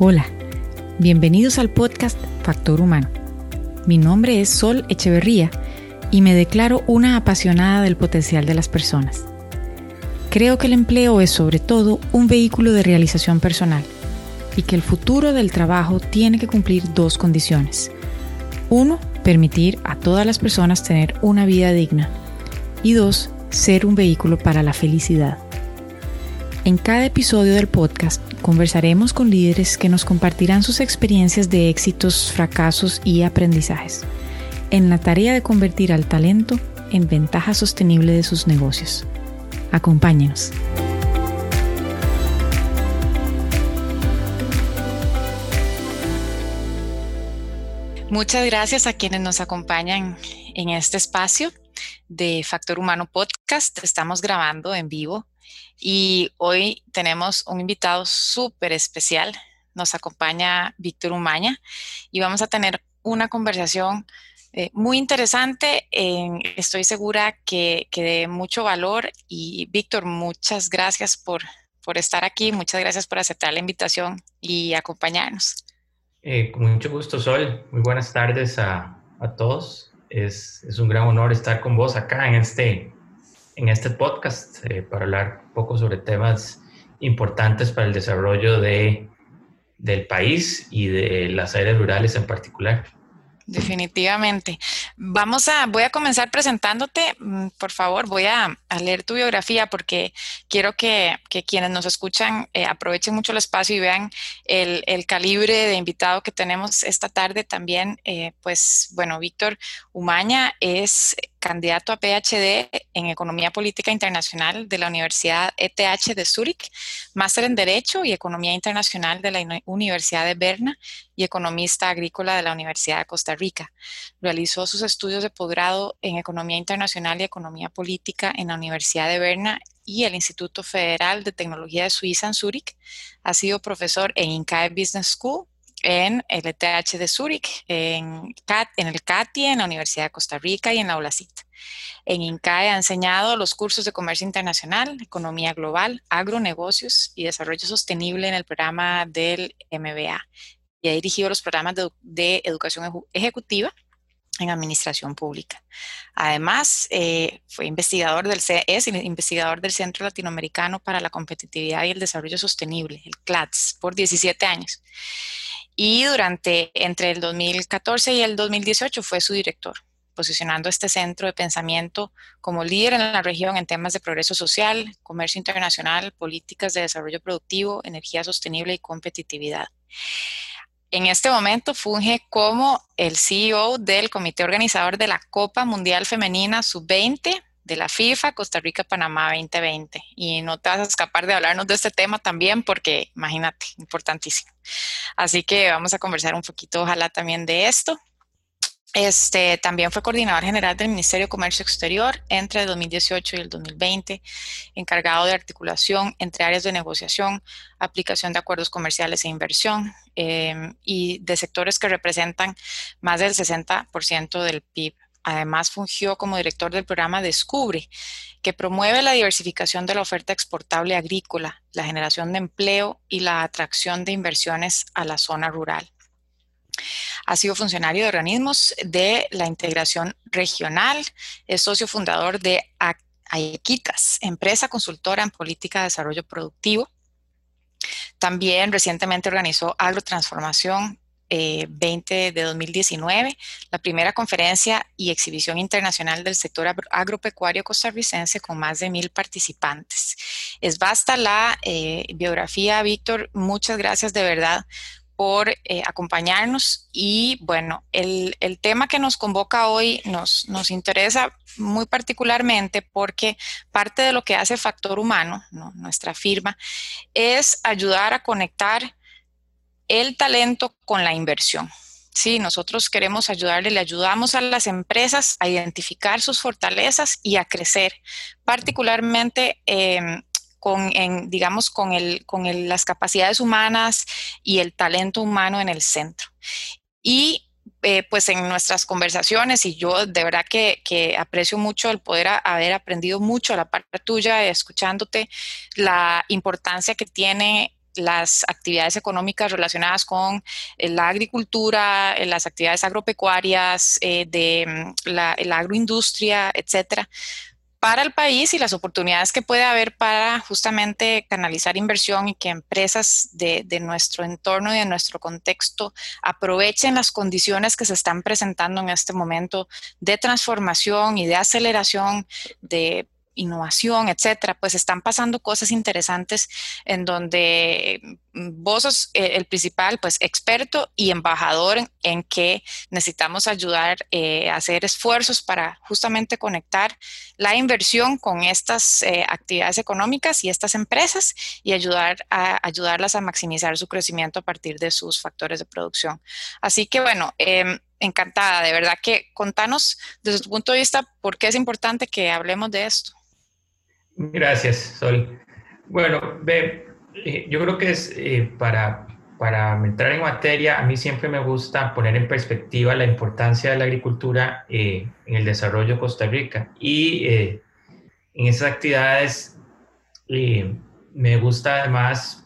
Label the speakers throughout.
Speaker 1: Hola, bienvenidos al podcast Factor Humano. Mi nombre es Sol Echeverría y me declaro una apasionada del potencial de las personas. Creo que el empleo es sobre todo un vehículo de realización personal y que el futuro del trabajo tiene que cumplir dos condiciones. Uno, permitir a todas las personas tener una vida digna. Y dos, ser un vehículo para la felicidad. En cada episodio del podcast conversaremos con líderes que nos compartirán sus experiencias de éxitos, fracasos y aprendizajes en la tarea de convertir al talento en ventaja sostenible de sus negocios. Acompáñenos. Muchas gracias a quienes nos acompañan en este espacio de Factor Humano Podcast. Estamos grabando en vivo y hoy tenemos un invitado súper especial. Nos acompaña Víctor Umaña y vamos a tener una conversación eh, muy interesante. estoy segura que, que, de mucho valor. Y Víctor, muchas gracias por, por, estar aquí. Muchas gracias por aceptar la invitación y acompañarnos.
Speaker 2: Eh, con mucho gusto, Sol. Muy buenas tardes a, a todos. Es, es, un gran honor estar con vos acá en este en este podcast eh, para hablar un poco sobre temas importantes para el desarrollo de, del país y de las áreas rurales en particular.
Speaker 1: Definitivamente. Vamos a, voy a comenzar presentándote, mm, por favor, voy a, leer tu biografía porque quiero que, quienes nos escuchan eh, aprovechen mucho el espacio y vean el, calibre de invitado que tenemos esta tarde también. Eh, pues bueno, Víctor Umaña es candidato a PhD en Economía Política Internacional de la Universidad ETH de Zúrich, máster en Derecho y Economía Internacional de la Universidad de Berna y economista agrícola de la Universidad de Costa Rica. Realizó sus estudios de posgrado en Economía Internacional y Economía Política en la Universidad de Berna y el Instituto Federal de Tecnología de Suiza en Zúrich. Ha sido profesor en INCAE Business School en el ETH de Zúrich, en, en, el CATI, en la Universidad de Costa Rica y en la ULACIT. En INCAE ha enseñado los cursos de comercio internacional, economía global, agronegocios y desarrollo sostenible en el programa del MBA. Y ha dirigido los programas de, educación ejecutiva en administración pública. Además, eh, fue investigador del es investigador del Centro Latinoamericano para la Competitividad y el Desarrollo Sostenible, el CLATS, por 17 años y durante entre el 2014 y el 2018 fue su director, posicionando este centro de pensamiento como líder en la región en temas de progreso social, comercio internacional, políticas de desarrollo productivo, energía sostenible y competitividad. En este momento funge como el CEO del comité organizador de la Copa Mundial Femenina Sub-20 de la FIFA Costa Rica Panamá 2020. Y no te vas a escapar de hablarnos de este tema también porque, imagínate, importantísimo. Así que vamos a conversar un poquito, ojalá también de esto. Este, también fue coordinador general del Ministerio de Comercio Exterior entre el 2018 y el 2020, encargado de articulación entre áreas de negociación, aplicación de acuerdos comerciales e inversión eh, y de sectores que representan más del 60% del PIB Además, fungió como director del programa Descubre, que promueve la diversificación de la oferta exportable agrícola, la generación de empleo y la atracción de inversiones a la zona rural. Ha sido funcionario de organismos de la integración regional, es socio fundador de Aequitas, empresa consultora en política de desarrollo productivo. También recientemente organizó Agrotransformación 20 eh, de 2019, la primera conferencia y exhibición internacional del sector agropecuario costarricense con más de mil participantes. Es basta la eh, biografía, Víctor. Muchas gracias de verdad por eh, acompañarnos y bueno, el, tema que nos convoca hoy nos, nos interesa muy particularmente porque parte de lo que hace Factor Humano, nuestra firma, es ayudar a conectar el talento con la inversión. Sí, nosotros queremos ayudarle, le ayudamos a las empresas a identificar sus fortalezas y a crecer, particularmente em, con, digamos, con, el, con las capacidades humanas y el talento humano en el centro. Y eh, pues en nuestras conversaciones, y yo de verdad que, que aprecio mucho el poder haber aprendido mucho a la parte tuya, escuchándote, la importancia que tiene las actividades económicas relacionadas con la agricultura, las actividades agropecuarias, de mm, la, la agroindustria, etcétera, para el país y las oportunidades que puede haber para justamente canalizar inversión y que empresas de, nuestro entorno y de nuestro contexto aprovechen las condiciones que se están presentando en este momento de transformación y de aceleración de innovación, etcétera, pues están pasando cosas interesantes en donde mm, vos sos eh, el principal, pues experto y embajador en, que necesitamos ayudar eh, a hacer esfuerzos para justamente conectar la inversión con estas eh, actividades económicas y estas empresas y ayudar a ayudarlas a maximizar su crecimiento a partir de sus factores de producción. Así que bueno, em, encantada, de verdad que contanos desde tu punto de vista por qué es importante que hablemos de esto.
Speaker 2: Gracias, Sol. Bueno, eh, yo creo que es eh, para, para entrar en materia, a mí siempre me gusta poner en perspectiva la importancia de la agricultura eh, en el desarrollo de Costa Rica. Y en esas actividades me gusta además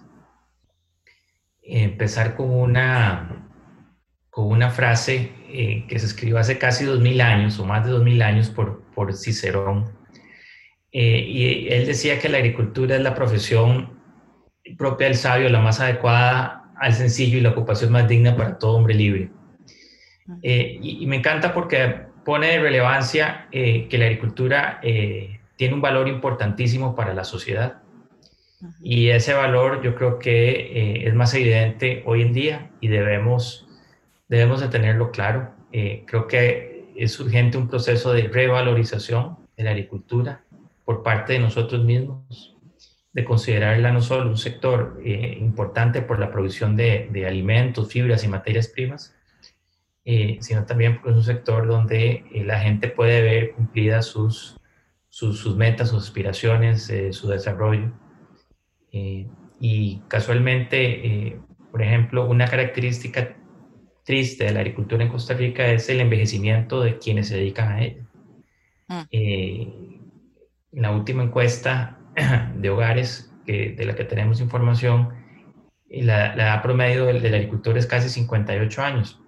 Speaker 2: empezar con una, con una frase que se escribió hace casi dos mil años o más de dos mil años por, por Cicerón eh, y él decía que la agricultura es la profesión propia del sabio, la más adecuada al sencillo y la ocupación más digna para todo hombre libre. Eh, y, me encanta porque pone de relevancia eh, que la agricultura tiene un valor importantísimo para la sociedad. Y ese valor yo creo que es más evidente hoy en día y debemos, debemos de tenerlo claro. creo que es urgente un proceso de revalorización de la agricultura por parte de nosotros mismos, de considerarla no solo un sector eh, importante por la provisión de, de, alimentos, fibras y materias primas, eh, sino también porque es un sector donde eh, la gente puede ver cumplidas sus, sus, sus metas, sus aspiraciones, su desarrollo. y casualmente, por ejemplo, una característica triste de la agricultura en Costa Rica es el envejecimiento de quienes se dedican a ella. Mm en la última encuesta de hogares que, de la que tenemos información, la, la edad promedio del, agricultor es casi 58 años.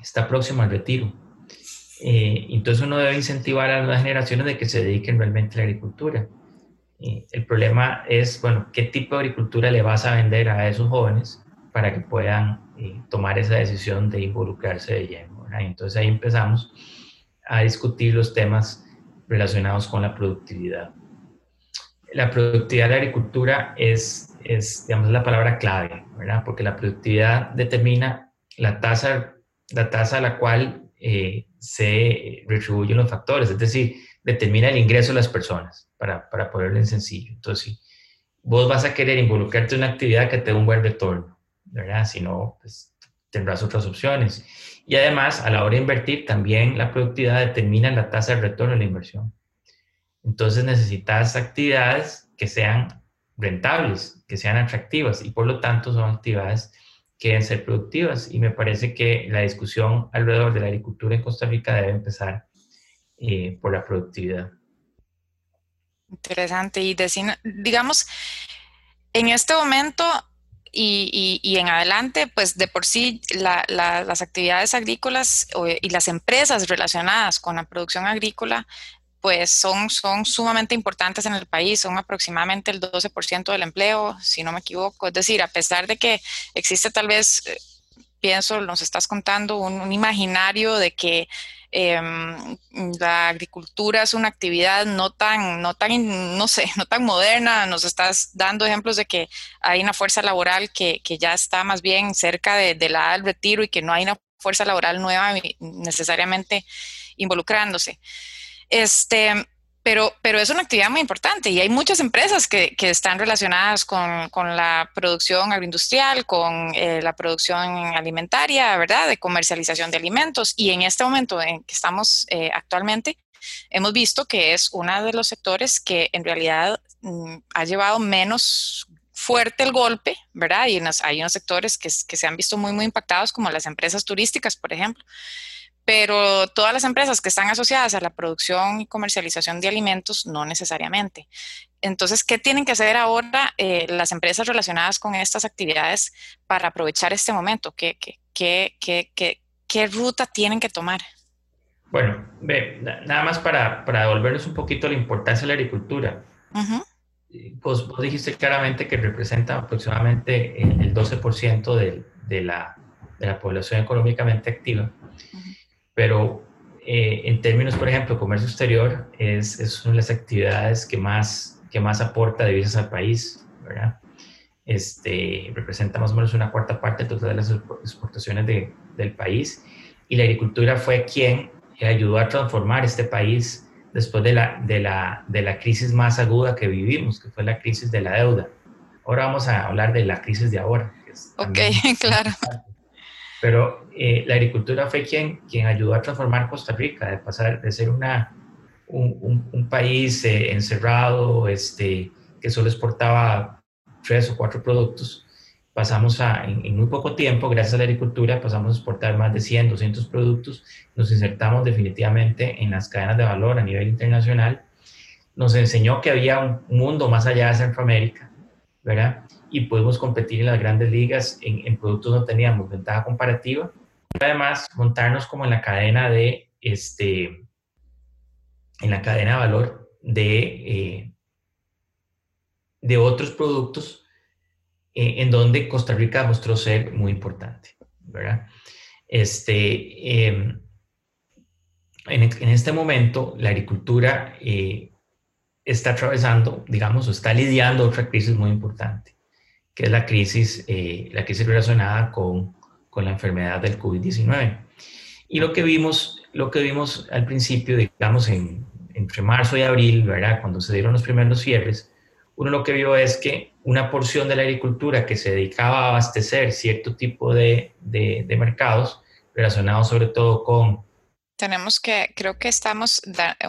Speaker 2: Está próximo al retiro. Eh, entonces uno debe incentivar a las nuevas generaciones de que se dediquen realmente a la agricultura. Eh, el problema es, bueno, ¿qué tipo de agricultura le vas a vender a esos jóvenes para que puedan eh, tomar esa decisión de involucrarse de lleno? Entonces ahí empezamos a discutir los temas relacionados con la productividad. La productividad de la agricultura es, es digamos, la palabra clave, ¿verdad? Porque la productividad determina la tasa, la tasa a la cual eh, se retribuyen los factores, es decir, determina el ingreso de las personas, para, para ponerlo en sencillo. Entonces, vos vas a querer involucrarte en una actividad que te dé un buen retorno, ¿verdad? Si no, pues tendrás otras opciones. Y además, a la hora de invertir, también la productividad determina la tasa de retorno de la inversión. Entonces necesitas actividades que sean rentables, que sean atractivas y por lo tanto son actividades que deben ser productivas. Y me parece que la discusión alrededor de la agricultura en Costa Rica debe empezar eh, por la productividad.
Speaker 1: Interesante. Y digamos, en este momento y, en adelante, pues de por sí las actividades agrícolas y las empresas relacionadas con la producción agrícola pues son, son sumamente importantes en el país, son aproximadamente el 12% del empleo, si no me equivoco. Es decir, a pesar de que existe tal vez, eh, pienso, nos estás contando, un imaginario de que Em, la agricultura es una actividad no tan, no tan, no sé, no tan moderna. Nos estás dando ejemplos de que hay una fuerza laboral que, que ya está más bien cerca de, de la del retiro y que no hay una fuerza laboral nueva necesariamente involucrándose. Este, pero, pero es una actividad muy importante y hay muchas empresas que, están relacionadas con, con, la producción agroindustrial, con eh, la producción alimentaria, ¿verdad? De comercialización de alimentos. Y en este momento en que estamos eh, actualmente, hemos visto que es uno de los sectores que en realidad mm, ha llevado menos fuerte el golpe, ¿verdad? Y hay unos sectores que, que se han visto muy, muy impactados, como las empresas turísticas, por ejemplo pero todas las empresas que están asociadas a la producción y comercialización de alimentos no necesariamente. entonces, ¿qué tienen que hacer ahora eh, las empresas relacionadas con estas actividades para aprovechar este momento? ¿Qué, qué, qué, qué ruta tienen que tomar?
Speaker 2: Bueno, nada más para, para devolvernos un poquito la importancia de la agricultura. vos, dijiste claramente que representa aproximadamente el, 12% de, de, la, de, la, población económicamente activa, pero eh, en términos, por ejemplo, comercio exterior es, es, una de las actividades que más, que más aporta divisas al país, ¿verdad? Este, representa más o menos una cuarta parte total de las exportaciones de, del país y la agricultura fue quien ayudó a transformar este país después de la, de, la, de la crisis más aguda que vivimos, que fue la crisis de la deuda. Ahora vamos a hablar de la crisis de ahora.
Speaker 1: ok, claro.
Speaker 2: Pero eh, la agricultura fue quien, quien ayudó a transformar Costa Rica, de pasar de ser una, un, un, país eh, encerrado, este, que solo exportaba tres o cuatro productos, pasamos a, en, muy poco tiempo, gracias a la agricultura, pasamos a exportar más de 100, 200 productos, nos insertamos definitivamente en las cadenas de valor a nivel internacional, nos enseñó que había un mundo más allá de Centroamérica, ¿verdad? Y pudimos competir en las grandes ligas en, en productos donde teníamos ventaja comparativa, además montarnos como en la cadena de, este, en la cadena de valor de, eh, de otros productos eh, en donde Costa Rica mostró ser muy importante, ¿verdad? Este, em, en, en, este momento, la agricultura eh, está atravesando, digamos, o está lidiando otra crisis muy importante, que es la crisis, eh, la crisis relacionada con, con la enfermedad del COVID-19. Y lo que vimos, lo que vimos al principio, digamos, en, entre marzo y abril, ¿verdad? Cuando se dieron los primeros cierres, uno lo que vio es que una porción de la agricultura que se dedicaba a abastecer cierto tipo de, de, mercados relacionados sobre todo con...
Speaker 1: Tenemos que, creo que estamos,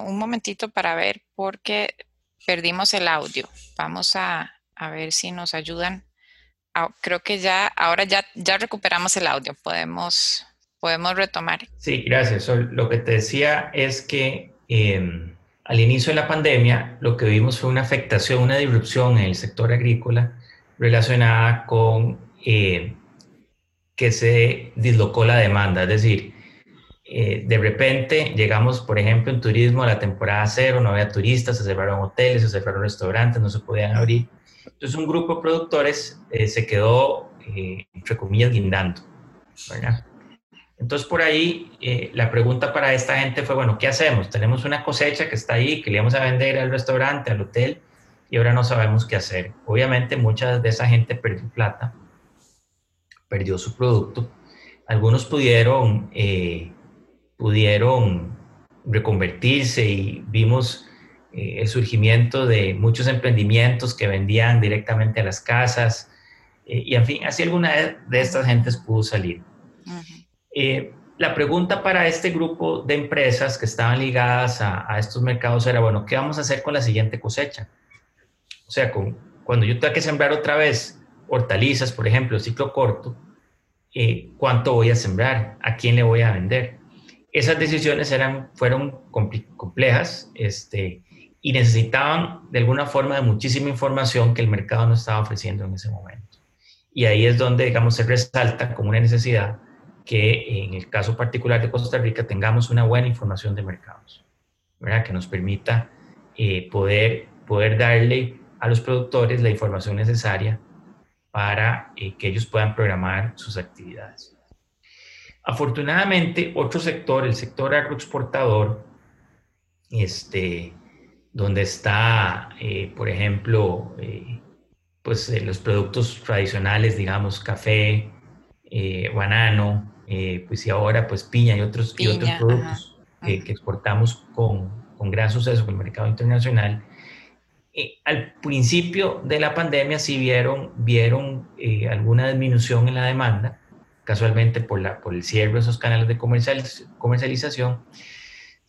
Speaker 1: un momentito para ver porque perdimos el audio. Vamos a, a ver si nos ayudan. Ah, creo que ya, ahora ya, ya recuperamos el audio. Podemos, podemos retomar.
Speaker 2: Sí, gracias. Lo que te decía es que... Eh, al inicio de la pandemia, lo que vimos fue una afectación, una disrupción en el sector agrícola relacionada con eh, que se dislocó la demanda. Es decir, eh, de repente llegamos, por ejemplo, en turismo a la temporada cero, no había turistas, se cerraron hoteles, se cerraron restaurantes, no se podían abrir. Entonces un grupo de productores eh, se quedó, entre comillas, guindando. ¿verdad? Entonces, por ahí, eh, la pregunta para esta gente fue, bueno, ¿qué hacemos? Tenemos una cosecha que está ahí, que le íbamos a vender al restaurante, al hotel, y ahora no sabemos qué hacer. Obviamente, mucha de esa gente perdió plata, perdió su producto. Algunos pudieron, eh, pudieron reconvertirse y vimos eh, el surgimiento de muchos emprendimientos que vendían directamente a las casas. y, en fin, así alguna de estas gentes pudo salir. Eh, la pregunta para este grupo de empresas que estaban ligadas a, estos mercados era, bueno, ¿qué vamos a hacer con la siguiente cosecha? O sea, con, cuando yo tenga que sembrar otra vez hortalizas, por ejemplo, ciclo corto, eh, ¿cuánto voy a sembrar? ¿A quién le voy a vender? Esas decisiones eran, fueron complejas este, y necesitaban de alguna forma de muchísima información que el mercado no estaba ofreciendo en ese momento. Y ahí es donde, digamos, se resalta como una necesidad que en el caso particular de Costa Rica tengamos una buena información de mercados, ¿verdad? que nos permita eh, poder, poder darle a los productores la información necesaria para eh, que ellos puedan programar sus actividades. Afortunadamente, otro sector, el sector agroexportador, este, donde está, eh, por ejemplo, pues los productos tradicionales, digamos, café, banano, eh, pues y ahora pues piña y otros, y otros productos que, exportamos con, con, gran suceso en el mercado internacional. Eh, al principio de la pandemia sí vieron, vieron eh, alguna disminución en la demanda, casualmente por, la, por el cierre de esos canales de comercialización.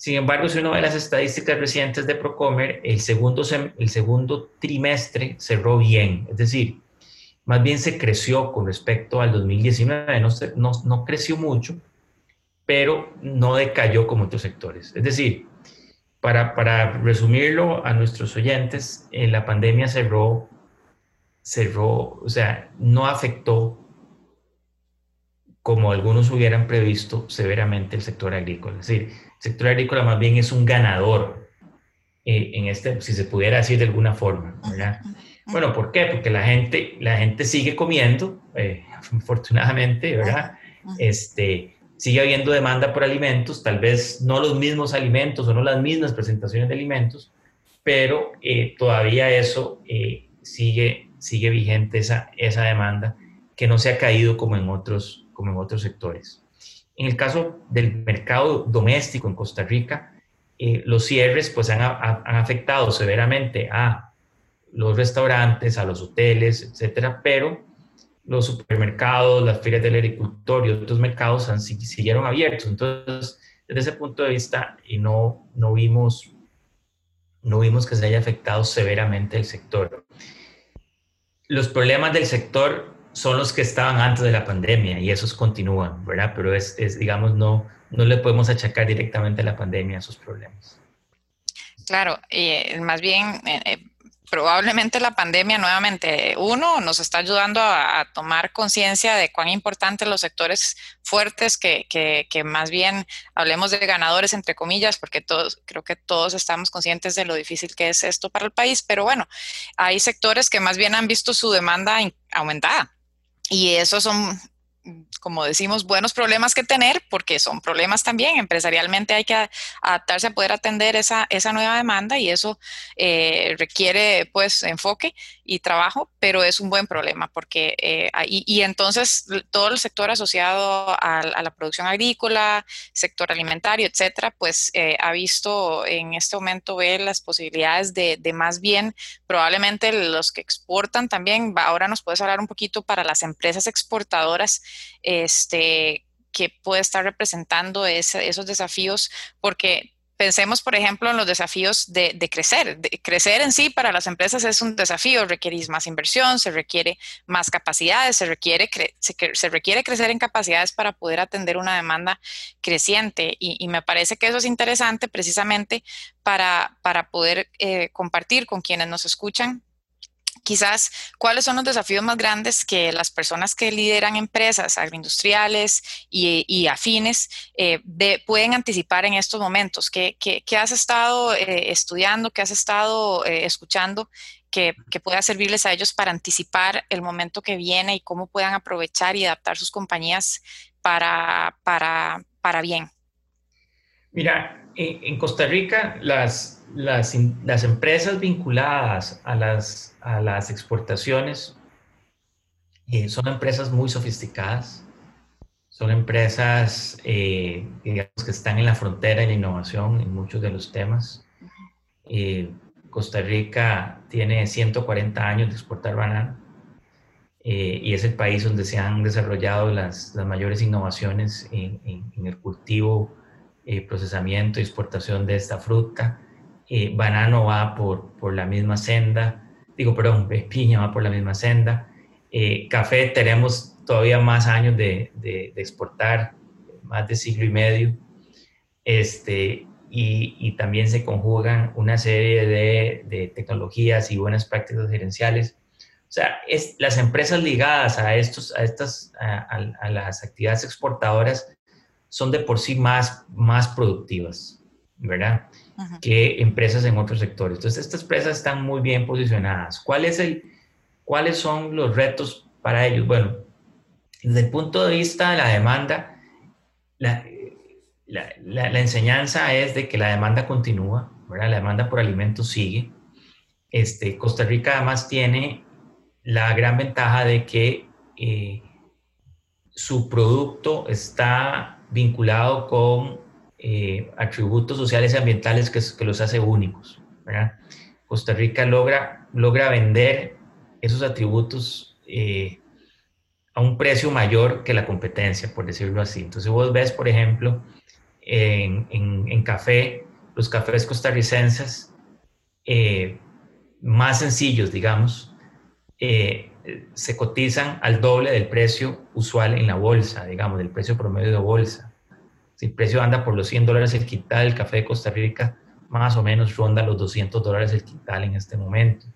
Speaker 2: Sin embargo, si uno ve las estadísticas recientes de Procomer, el segundo, el segundo trimestre cerró bien, es decir, más bien se creció con respecto al 2019, no, no, creció mucho, pero no decayó como otros sectores. Es decir, para, para resumirlo a nuestros oyentes, eh, la pandemia cerró, cerró, o sea, no afectó como algunos hubieran previsto severamente el sector agrícola. Es decir, sector agrícola más bien es un ganador eh, en este, si se pudiera decir de alguna forma, ¿verdad? Bueno, ¿por qué? Porque la gente, la gente sigue comiendo, eh, afortunadamente, ¿verdad? Este, sigue habiendo demanda por alimentos, tal vez no los mismos alimentos o no las mismas presentaciones de alimentos, pero eh, todavía eso sigue, sigue vigente, esa, esa demanda, que no se ha caído como en otros, como en otros sectores. En el caso del mercado doméstico en Costa Rica, eh, los cierres pues han, han, afectado severamente a los restaurantes, a los hoteles, etcétera, pero los supermercados, las ferias del agricultor y otros mercados han, siguieron abiertos. Entonces, desde ese punto de vista, y no, no, vimos, no vimos que se haya afectado severamente el sector. Los problemas del sector son los que estaban antes de la pandemia y esos continúan, ¿verdad? Pero es, digamos, no, no le podemos achacar directamente a la pandemia esos problemas.
Speaker 1: Claro, y más bien eh, eh, probablemente la pandemia nuevamente, uno, nos está ayudando a, tomar conciencia de cuán importantes los sectores fuertes, que, que, que, más bien hablemos de ganadores, entre comillas, porque todos, creo que todos estamos conscientes de lo difícil que es esto para el país, pero bueno, hay sectores que más bien han visto su demanda aumentada. Y esos son como decimos, buenos problemas que tener, porque son problemas también. Empresarialmente hay que adaptarse a poder atender esa, esa nueva demanda y eso eh, requiere pues enfoque y trabajo, pero es un buen problema porque, eh, y, entonces todo el sector asociado a, la producción agrícola, sector alimentario, etcétera, pues eh, ha visto en este momento ver las posibilidades de, de más bien probablemente los que exportan también, ahora nos puedes hablar un poquito para las empresas exportadoras este, que puede estar representando esos desafíos, porque pensemos, por ejemplo, en los desafíos de, crecer. crecer en sí para las empresas es un desafío, requiere más inversión, se requiere más capacidades, se requiere, se, requiere crecer en capacidades para poder atender una demanda creciente. Y, me parece que eso es interesante precisamente para, para poder eh, compartir con quienes nos escuchan quizás cuáles son los desafíos más grandes que las personas que lideran empresas agroindustriales y, afines eh, pueden anticipar en estos momentos. ¿Qué, has estado eh, estudiando, qué has estado eh, escuchando que, pueda servirles a ellos para anticipar el momento que viene y cómo puedan aprovechar y adaptar sus compañías para, para, para bien?
Speaker 2: Mira, en Costa Rica las las, empresas vinculadas a las, a las exportaciones eh, son empresas muy sofisticadas, son empresas eh, que están en la frontera de la innovación en muchos de los temas. Eh, Costa Rica tiene 140 años de exportar banana y es el país donde se han desarrollado las, las mayores innovaciones en el cultivo, procesamiento y exportación de esta fruta. Eh, banano va por, por la misma senda, digo, perdón, piña va por la misma senda, eh, café tenemos todavía más años de, de, exportar, más de siglo y medio, este, y, también se conjugan una serie de, de, tecnologías y buenas prácticas gerenciales. O sea, es, las empresas ligadas a, estos, a, estas, a, las actividades exportadoras son de por sí más, más productivas, ¿verdad? que empresas en otros sectores. Entonces, estas empresas están muy bien posicionadas. ¿Cuál es el, ¿Cuáles son los retos para ellos? Bueno, desde el punto de vista de la demanda, la, la, enseñanza es de que la demanda continúa, ¿verdad? la demanda por alimentos sigue. Este, Costa Rica además tiene la gran ventaja de que eh, su producto está vinculado con eh, atributos sociales y ambientales que, que los hace únicos. Costa Rica logra, logra vender esos atributos eh, a un precio mayor que la competencia, por decirlo así. Entonces vos ves, por ejemplo, en, en, café, los cafés costarricenses eh, más sencillos, digamos, se cotizan al doble del precio usual en la bolsa, digamos, del precio promedio de bolsa. Si el precio anda por los 100 dólares el quintal del café de Costa Rica, más o menos ronda los 200 dólares el quintal en este momento.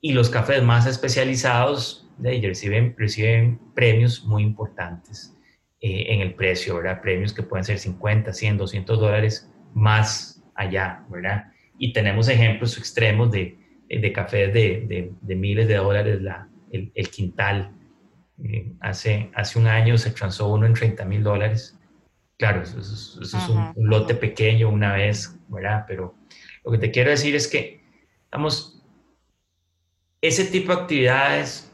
Speaker 2: Y los cafés más especializados de, reciben, reciben premios muy importantes eh, en el precio, ¿verdad? Premios que pueden ser 50, 100, 200 dólares más allá, ¿verdad? Y tenemos ejemplos extremos de, de cafés de, de, miles de dólares la, el, el quintal. Eh, hace, hace un año se transó uno en 30 mil dólares. Claro, eso, es un, lote pequeño una vez, ¿verdad? Pero lo que te quiero decir es que, vamos, ese tipo de actividades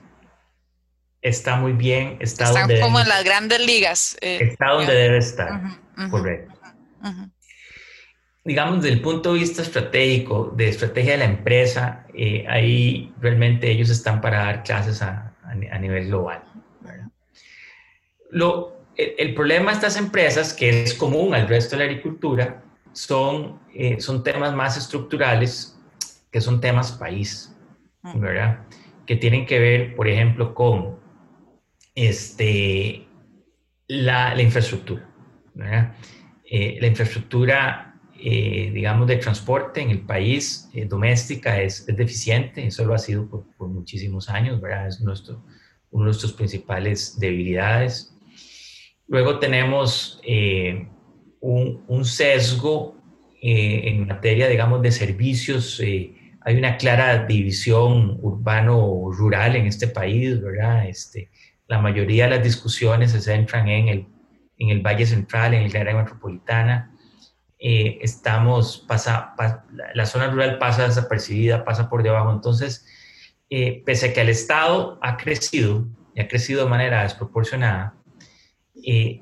Speaker 2: está muy bien, está
Speaker 1: Están como en las grandes ligas.
Speaker 2: Eh, está donde debe estar, correcto. Digamos, desde el punto de vista estratégico, de estrategia de la empresa, eh, ahí realmente ellos están para dar clases a, a, nivel global. Lo, el, problema de estas empresas, que es común al resto de la agricultura, son, eh, son temas más estructurales, que son temas país, ¿verdad? Que tienen que ver, por ejemplo, con este, la, infraestructura. Eh, la infraestructura, eh, digamos, de transporte en el país eh, doméstica es, deficiente, eso lo ha sido por, muchísimos años, ¿verdad? Es nuestro, uno de nuestros principales debilidades. Luego tenemos un, un, sesgo en materia, digamos, de servicios. hay una clara división urbano-rural en este país, ¿verdad? Este, la mayoría de las discusiones se centran en el, en el Valle Central, en el área metropolitana. Eh, estamos, pasa, la zona rural pasa desapercibida, pasa por debajo. Entonces, eh, pese a que el Estado ha crecido y ha crecido de manera desproporcionada, eh,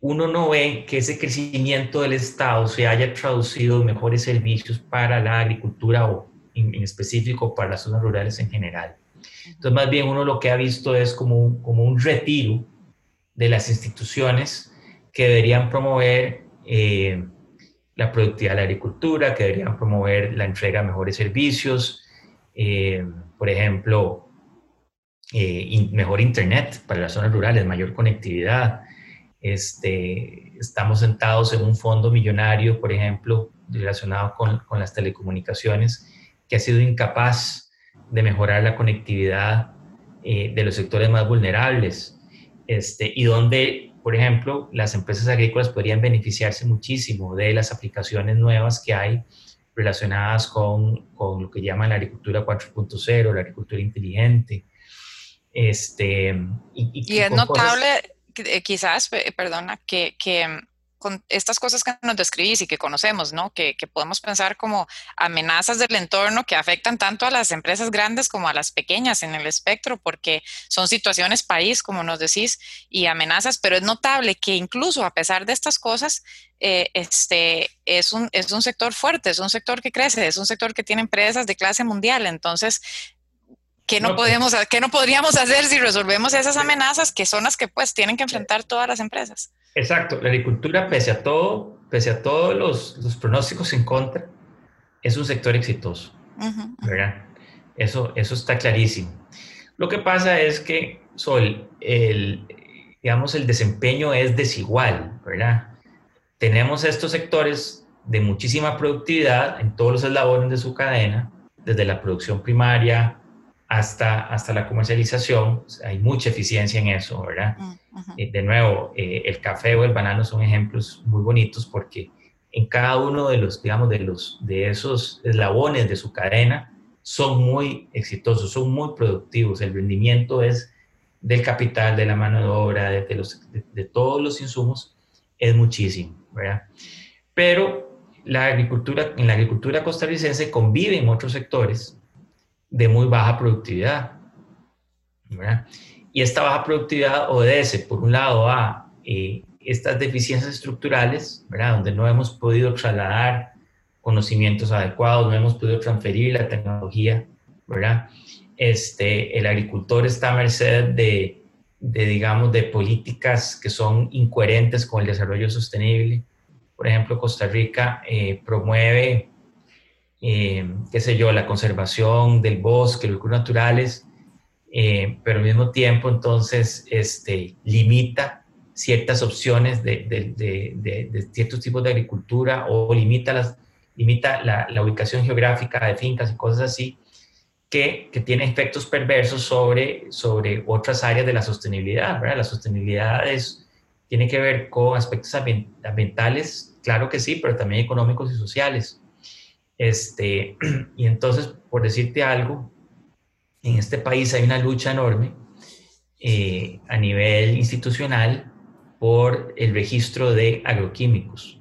Speaker 2: uno no ve que ese crecimiento del Estado se haya traducido en mejores servicios para la agricultura o en específico para las zonas rurales en general. Entonces, más bien uno lo que ha visto es como un, como un retiro de las instituciones que deberían promover la productividad de la agricultura, que deberían promover la entrega de mejores servicios, eh, por ejemplo, eh, mejor internet para las zonas rurales, mayor conectividad. Este, estamos sentados en un fondo millonario, por ejemplo, relacionado con, con las telecomunicaciones, que ha sido incapaz de mejorar la conectividad eh, de los sectores más vulnerables este, y donde, por ejemplo, las empresas agrícolas podrían beneficiarse muchísimo de las aplicaciones nuevas que hay relacionadas con, con lo que llaman la agricultura 4.0, la agricultura inteligente. Este,
Speaker 1: y, es notable, eh, quizás, perdona, que, que con estas cosas que nos describís y que conocemos, ¿no? Que, podemos pensar como amenazas del entorno que afectan tanto a las empresas grandes como a las pequeñas en el espectro, porque son situaciones país, como nos decís, y amenazas, pero es notable que incluso a pesar de estas cosas, eh, este, es, un, es un sector fuerte, es un sector que crece, es un sector que tiene empresas de clase mundial. Entonces, ¿Qué no, pues podemos, ¿Qué no podríamos hacer si resolvemos esas amenazas que son las que pues tienen que enfrentar todas las empresas?
Speaker 2: Exacto, la agricultura, pese a todo, pese a todos los, los pronósticos en contra, es un sector exitoso, ¿verdad? Eso, eso está clarísimo. Lo que pasa es que, Sol, el, digamos, el desempeño es desigual, ¿verdad? Tenemos estos sectores de muchísima productividad en todos los eslabones de su cadena, desde la producción primaria hasta, hasta la comercialización. Hay mucha eficiencia en eso, ¿verdad? Eh, de nuevo, eh, el café o el banano son ejemplos muy bonitos porque en cada uno de los, digamos, de, los, de esos eslabones de su cadena son muy exitosos, son muy productivos. El rendimiento es del capital, de la mano de obra, de, los, de, todos los insumos, es muchísimo, ¿verdad? Pero la agricultura, en la agricultura costarricense conviven otros sectores de muy baja productividad. Y esta baja productividad obedece, por un lado, a eh, estas deficiencias estructurales. Donde no hemos podido trasladar conocimientos adecuados, no hemos podido transferir la tecnología. Este, el agricultor está a merced de, de, digamos, de políticas que son incoherentes con el desarrollo sostenible. Por ejemplo, Costa Rica eh, promueve, eh, qué sé yo, la conservación del bosque, los recursos naturales, eh, pero al mismo tiempo entonces este, limita ciertas opciones de, de, de, ciertos tipos de agricultura o limita las, limita la, la, ubicación geográfica de fincas y cosas así, que, que tiene efectos perversos sobre, sobre otras áreas de la sostenibilidad. ¿verdad? La sostenibilidad es, tiene que ver con aspectos ambientales, claro que sí, pero también económicos y sociales. Este, y entonces, por decirte algo, en este país hay una lucha enorme eh, a nivel institucional por el registro de agroquímicos.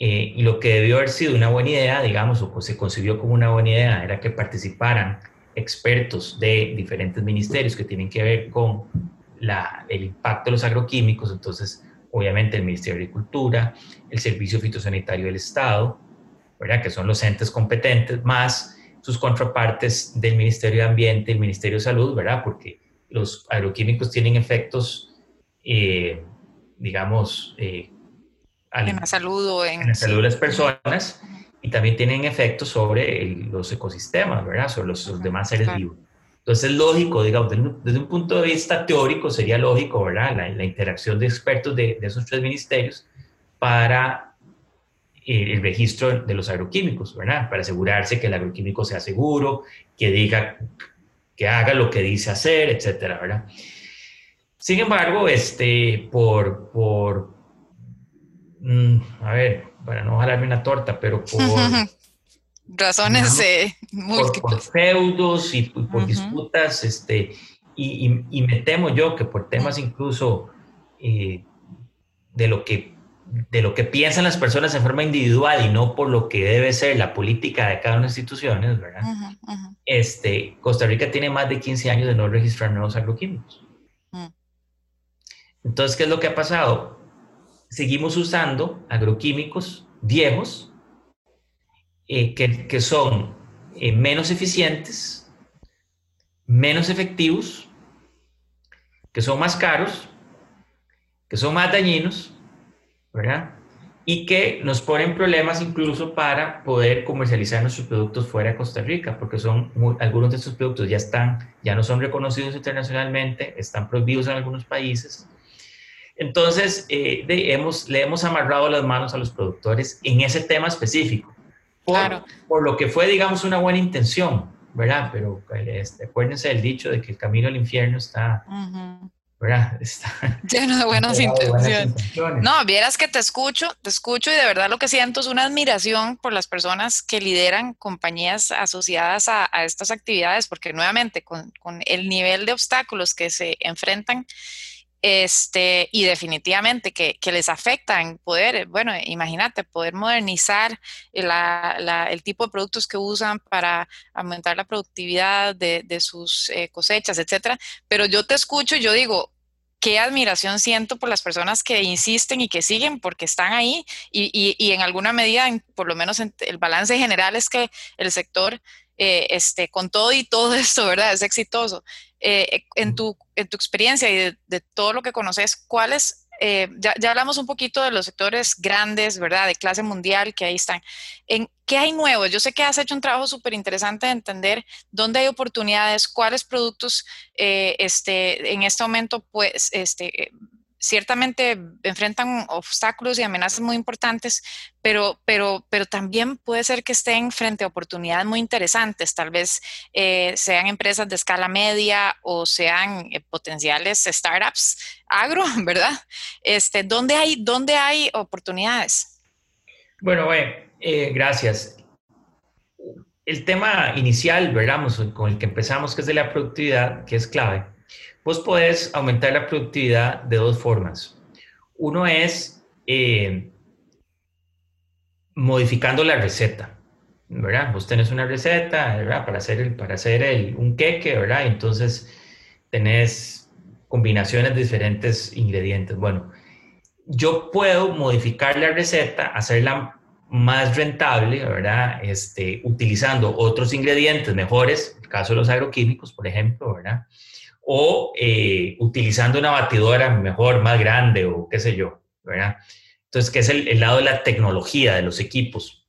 Speaker 2: Eh, y lo que debió haber sido una buena idea, digamos, o se concibió como una buena idea, era que participaran expertos de diferentes ministerios que tienen que ver con el impacto de los agroquímicos, entonces, obviamente, el Ministerio de Agricultura, el Servicio Fitosanitario del Estado, ¿verdad? que son los entes competentes, más sus contrapartes del Ministerio de Ambiente, el Ministerio de Salud, ¿verdad? Porque los agroquímicos tienen efectos, eh, digamos,
Speaker 1: eh, en la salud o
Speaker 2: en, la salud de las personas y también tienen efectos sobre los ecosistemas, ¿verdad? Sobre los, demás seres vivos. Entonces es lógico, digamos, desde un, punto de vista teórico sería lógico, ¿verdad? La, interacción de expertos de, de, esos tres ministerios para el registro de los agroquímicos, ¿verdad? Para asegurarse que el agroquímico sea seguro, que diga, que haga lo que dice hacer, etcétera, ¿verdad? Sin embargo, este, por, por, mm, a ver, para no jalarme una torta, pero por...
Speaker 1: Razones eh, múltiples.
Speaker 2: Por, feudos y, por disputas, este, y, y, me temo yo que por temas incluso eh, de lo que de lo que piensan las personas en forma individual y no por lo que debe ser la política de cada una de las instituciones, ¿verdad? Este, Costa Rica tiene más de 15 años de no registrar nuevos agroquímicos. Mm. Entonces, ¿qué es lo que ha pasado? Seguimos usando agroquímicos viejos eh, que, son eh, menos eficientes, menos efectivos, que son más caros, que son más dañinos ¿verdad? Y que nos ponen problemas incluso para poder comercializar nuestros productos fuera de Costa Rica, porque son algunos de estos productos ya están, ya no son reconocidos internacionalmente, están prohibidos en algunos países. Entonces, eh, hemos, le hemos amarrado las manos a los productores en ese tema específico, por, claro. por lo que fue, digamos, una buena intención, ¿verdad? Pero este, acuérdense del dicho de que el camino al infierno está, ¿verdad?
Speaker 1: Lleno de buenas intenciones. No, vieras que te escucho, te escucho y de verdad lo que siento es una admiración por las personas que lideran compañías asociadas a, estas actividades, porque nuevamente con, el nivel de obstáculos que se enfrentan, este, y definitivamente que, les afectan poder, bueno, imagínate, poder modernizar el tipo de productos que usan para aumentar la productividad de, sus eh, cosechas, etcétera. Pero yo te escucho y yo digo, qué admiración siento por las personas que insisten y que siguen porque están ahí y, y, en alguna medida, por lo menos el balance general es que el sector eh, este, con todo y todo esto, ¿verdad? Es exitoso. Eh, en, tu, en tu experiencia y de, todo lo que conoces, ¿cuáles, eh, ya, ya, hablamos un poquito de los sectores grandes, ¿verdad? De clase mundial que ahí están. ¿En qué hay nuevo? Yo sé que has hecho un trabajo súper interesante de entender dónde hay oportunidades, cuáles productos este, en este momento, pues, este, ciertamente enfrentan obstáculos y amenazas muy importantes, pero, pero, pero también puede ser que estén frente a oportunidades muy interesantes. Tal vez eh, sean empresas de escala media o sean eh, potenciales startups agro, ¿verdad? Este, ¿dónde, hay, ¿Dónde hay oportunidades?
Speaker 2: Bueno, eh, gracias. El tema inicial, ¿verdad? Con el que empezamos, que es de la productividad, que es clave Vos podés aumentar la productividad de dos formas. Uno es eh, modificando la receta, ¿verdad? Vos tenés una receta, ¿verdad? Para hacer, el, para hacer el, un queque, ¿verdad? Entonces tenés combinaciones de diferentes ingredientes. Bueno, yo puedo modificar la receta, hacerla más rentable, ¿verdad? Este, utilizando otros ingredientes mejores, el caso de los agroquímicos, por ejemplo, ¿verdad? O eh, utilizando una batidora mejor, más grande o qué sé yo, ¿verdad? Entonces, que es el, lado de la tecnología, de los equipos,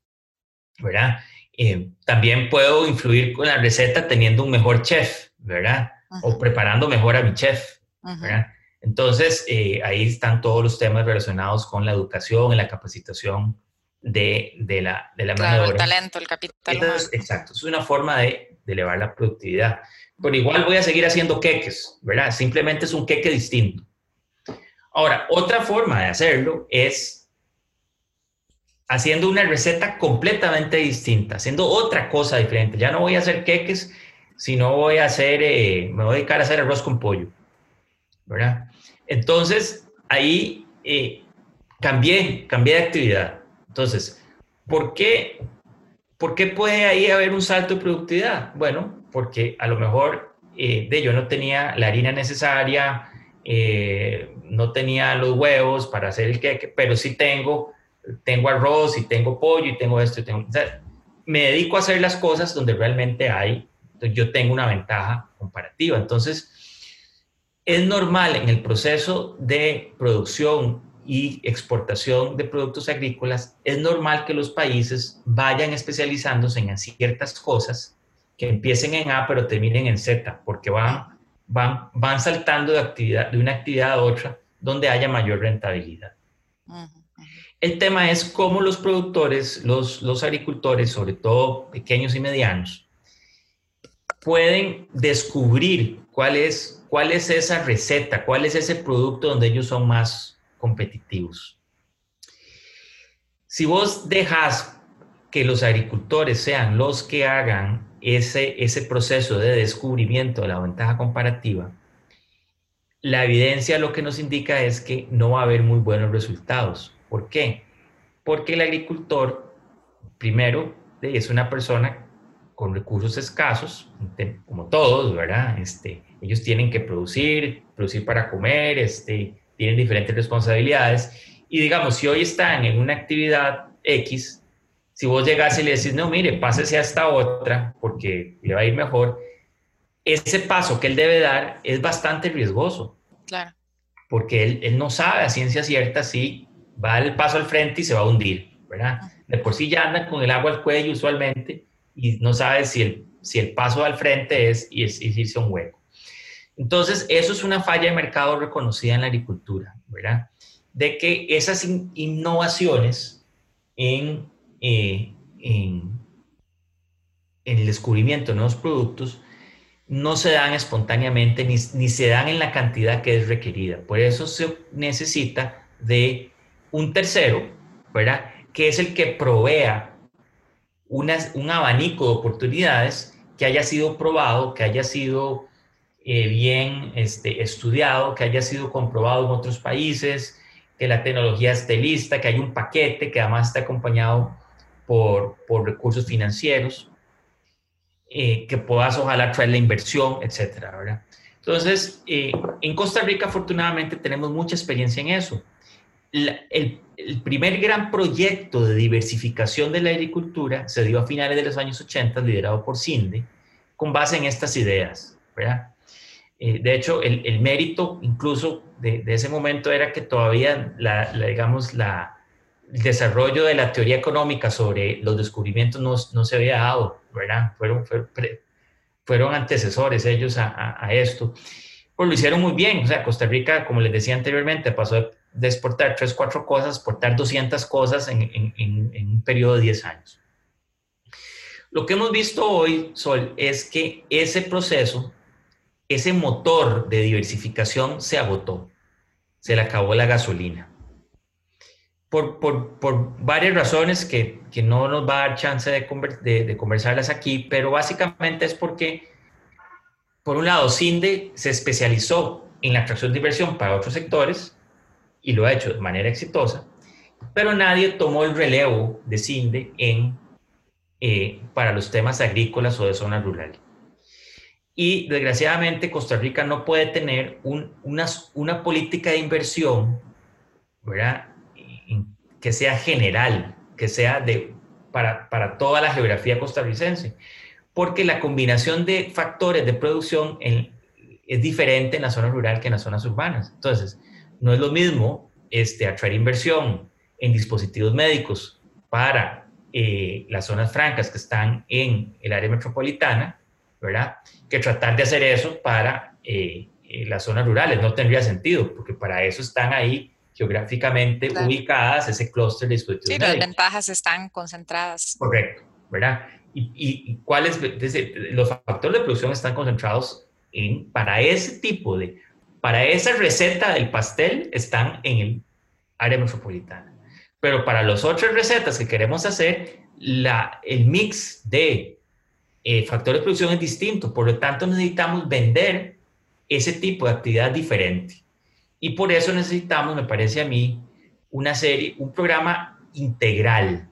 Speaker 2: ¿verdad? Eh, también puedo influir con la receta teniendo un mejor chef, ¿verdad? O preparando mejor a mi chef, ¿verdad? Entonces, eh, ahí están todos los temas relacionados con la educación y la capacitación de, de la, de la
Speaker 1: claro, el talento, el capital
Speaker 2: Entonces, Exacto, es una forma de, de, elevar la productividad. Pero igual voy a seguir haciendo queques, ¿verdad? Simplemente es un queque distinto. Ahora, otra forma de hacerlo es haciendo una receta completamente distinta, haciendo otra cosa diferente. Ya no voy a hacer queques, sino voy a hacer, eh, me voy a dedicar a hacer arroz con pollo, ¿verdad? Entonces, ahí eh, cambié, cambié de actividad. Entonces, ¿por qué, ¿por qué puede ahí haber un salto de productividad? Bueno, porque a lo mejor eh, de yo no tenía la harina necesaria, eh, no tenía los huevos para hacer el queque, pero sí tengo, tengo arroz y tengo pollo y tengo esto y tengo... me dedico a hacer las cosas donde realmente hay, yo tengo una ventaja comparativa. Entonces, es normal en el proceso de producción y exportación de productos agrícolas, es normal que los países vayan especializándose en ciertas cosas que empiecen en A pero terminen en Z, porque van, van, van saltando de, actividad, de una actividad a otra donde haya mayor rentabilidad. El tema es cómo los productores, los, los agricultores, sobre todo pequeños y medianos, pueden descubrir cuál es, cuál es esa receta, cuál es ese producto donde ellos son más competitivos. Si vos dejas que los agricultores sean los que hagan ese, ese proceso de descubrimiento de la ventaja comparativa, la evidencia lo que nos indica es que no va a haber muy buenos resultados. ¿Por qué? Porque el agricultor, primero, es una persona con recursos escasos, como todos, ¿verdad? Este, ellos tienen que producir, producir para comer, este, tienen diferentes responsabilidades. Y digamos, si hoy están en una actividad X, si vos llegás y le decís, no, mire, pásese a esta otra porque le va a ir mejor, ese paso que él debe dar es bastante riesgoso.
Speaker 1: Claro.
Speaker 2: Porque él, él no sabe a ciencia cierta si va el paso al frente y se va a hundir, ¿verdad? De por sí ya anda con el agua al cuello usualmente y no sabe si el, si el paso al frente es, y es, es irse a un hueco. Entonces, eso es una falla de mercado reconocida en la agricultura, ¿verdad? De que esas innovaciones eh, en, en, el descubrimiento de nuevos productos no se dan espontáneamente ni, ni, se dan en la cantidad que es requerida. Por eso se necesita de un tercero, ¿verdad? Que es el que provea un abanico de oportunidades que haya sido probado, que haya sido eh, bien este, estudiado, que haya sido comprobado en otros países, que la tecnología esté lista, que hay un paquete que además está acompañado por, por recursos financieros, eh, que puedas ojalá traer la inversión, etcétera, ¿verdad? Entonces, eh, en Costa Rica afortunadamente tenemos mucha experiencia en eso. el, el, primer gran proyecto de diversificación de la agricultura se dio a finales de los años 80, liderado por CINDE, con base en estas ideas, ¿verdad? Eh, de hecho, el, mérito incluso de, ese momento era que todavía, la, digamos, la, el desarrollo de la teoría económica sobre los descubrimientos no, no se había dado, ¿verdad? Fueron, fueron antecesores ellos a, esto. Pues lo hicieron muy bien. O sea, Costa Rica, como les decía anteriormente, pasó de exportar tres, cuatro cosas, exportar 200 cosas en, en, en un periodo de 10 años. Lo que hemos visto hoy, Sol, es que ese proceso ese motor de diversificación se agotó, se le acabó la gasolina. Por, varias razones que, no nos va a dar chance de, conversarlas aquí, pero básicamente es porque, por un lado, CINDE se especializó en la atracción de inversión para otros sectores y lo ha hecho de manera exitosa, pero nadie tomó el relevo de CINDE en, eh, para los temas agrícolas o de zona rural. Y desgraciadamente Costa Rica no puede tener una, una, política de inversión ¿verdad? Que sea general, que sea de, para, para, toda la geografía costarricense, porque la combinación de factores de producción es diferente en la zona rural que en las zonas urbanas. Entonces, no es lo mismo este, atraer inversión en dispositivos médicos para eh, las zonas francas que están en el área metropolitana ¿verdad? Que tratar de hacer eso para eh, eh, las zonas rurales no tendría sentido, porque para eso están ahí geográficamente ubicadas, ese clúster de dispositivos.
Speaker 1: Sí, las ventajas están concentradas.
Speaker 2: Correcto, ¿verdad? ¿Y, y, cuáles? Los factores de producción están concentrados en, para ese tipo de, para esa receta del pastel, están en el área metropolitana. Pero para las otras recetas que queremos hacer, la, el mix de eh, factores de producción es distinto. Por lo tanto, necesitamos vender ese tipo de actividad diferente. Y por eso necesitamos, me parece a mí, una serie, un programa integral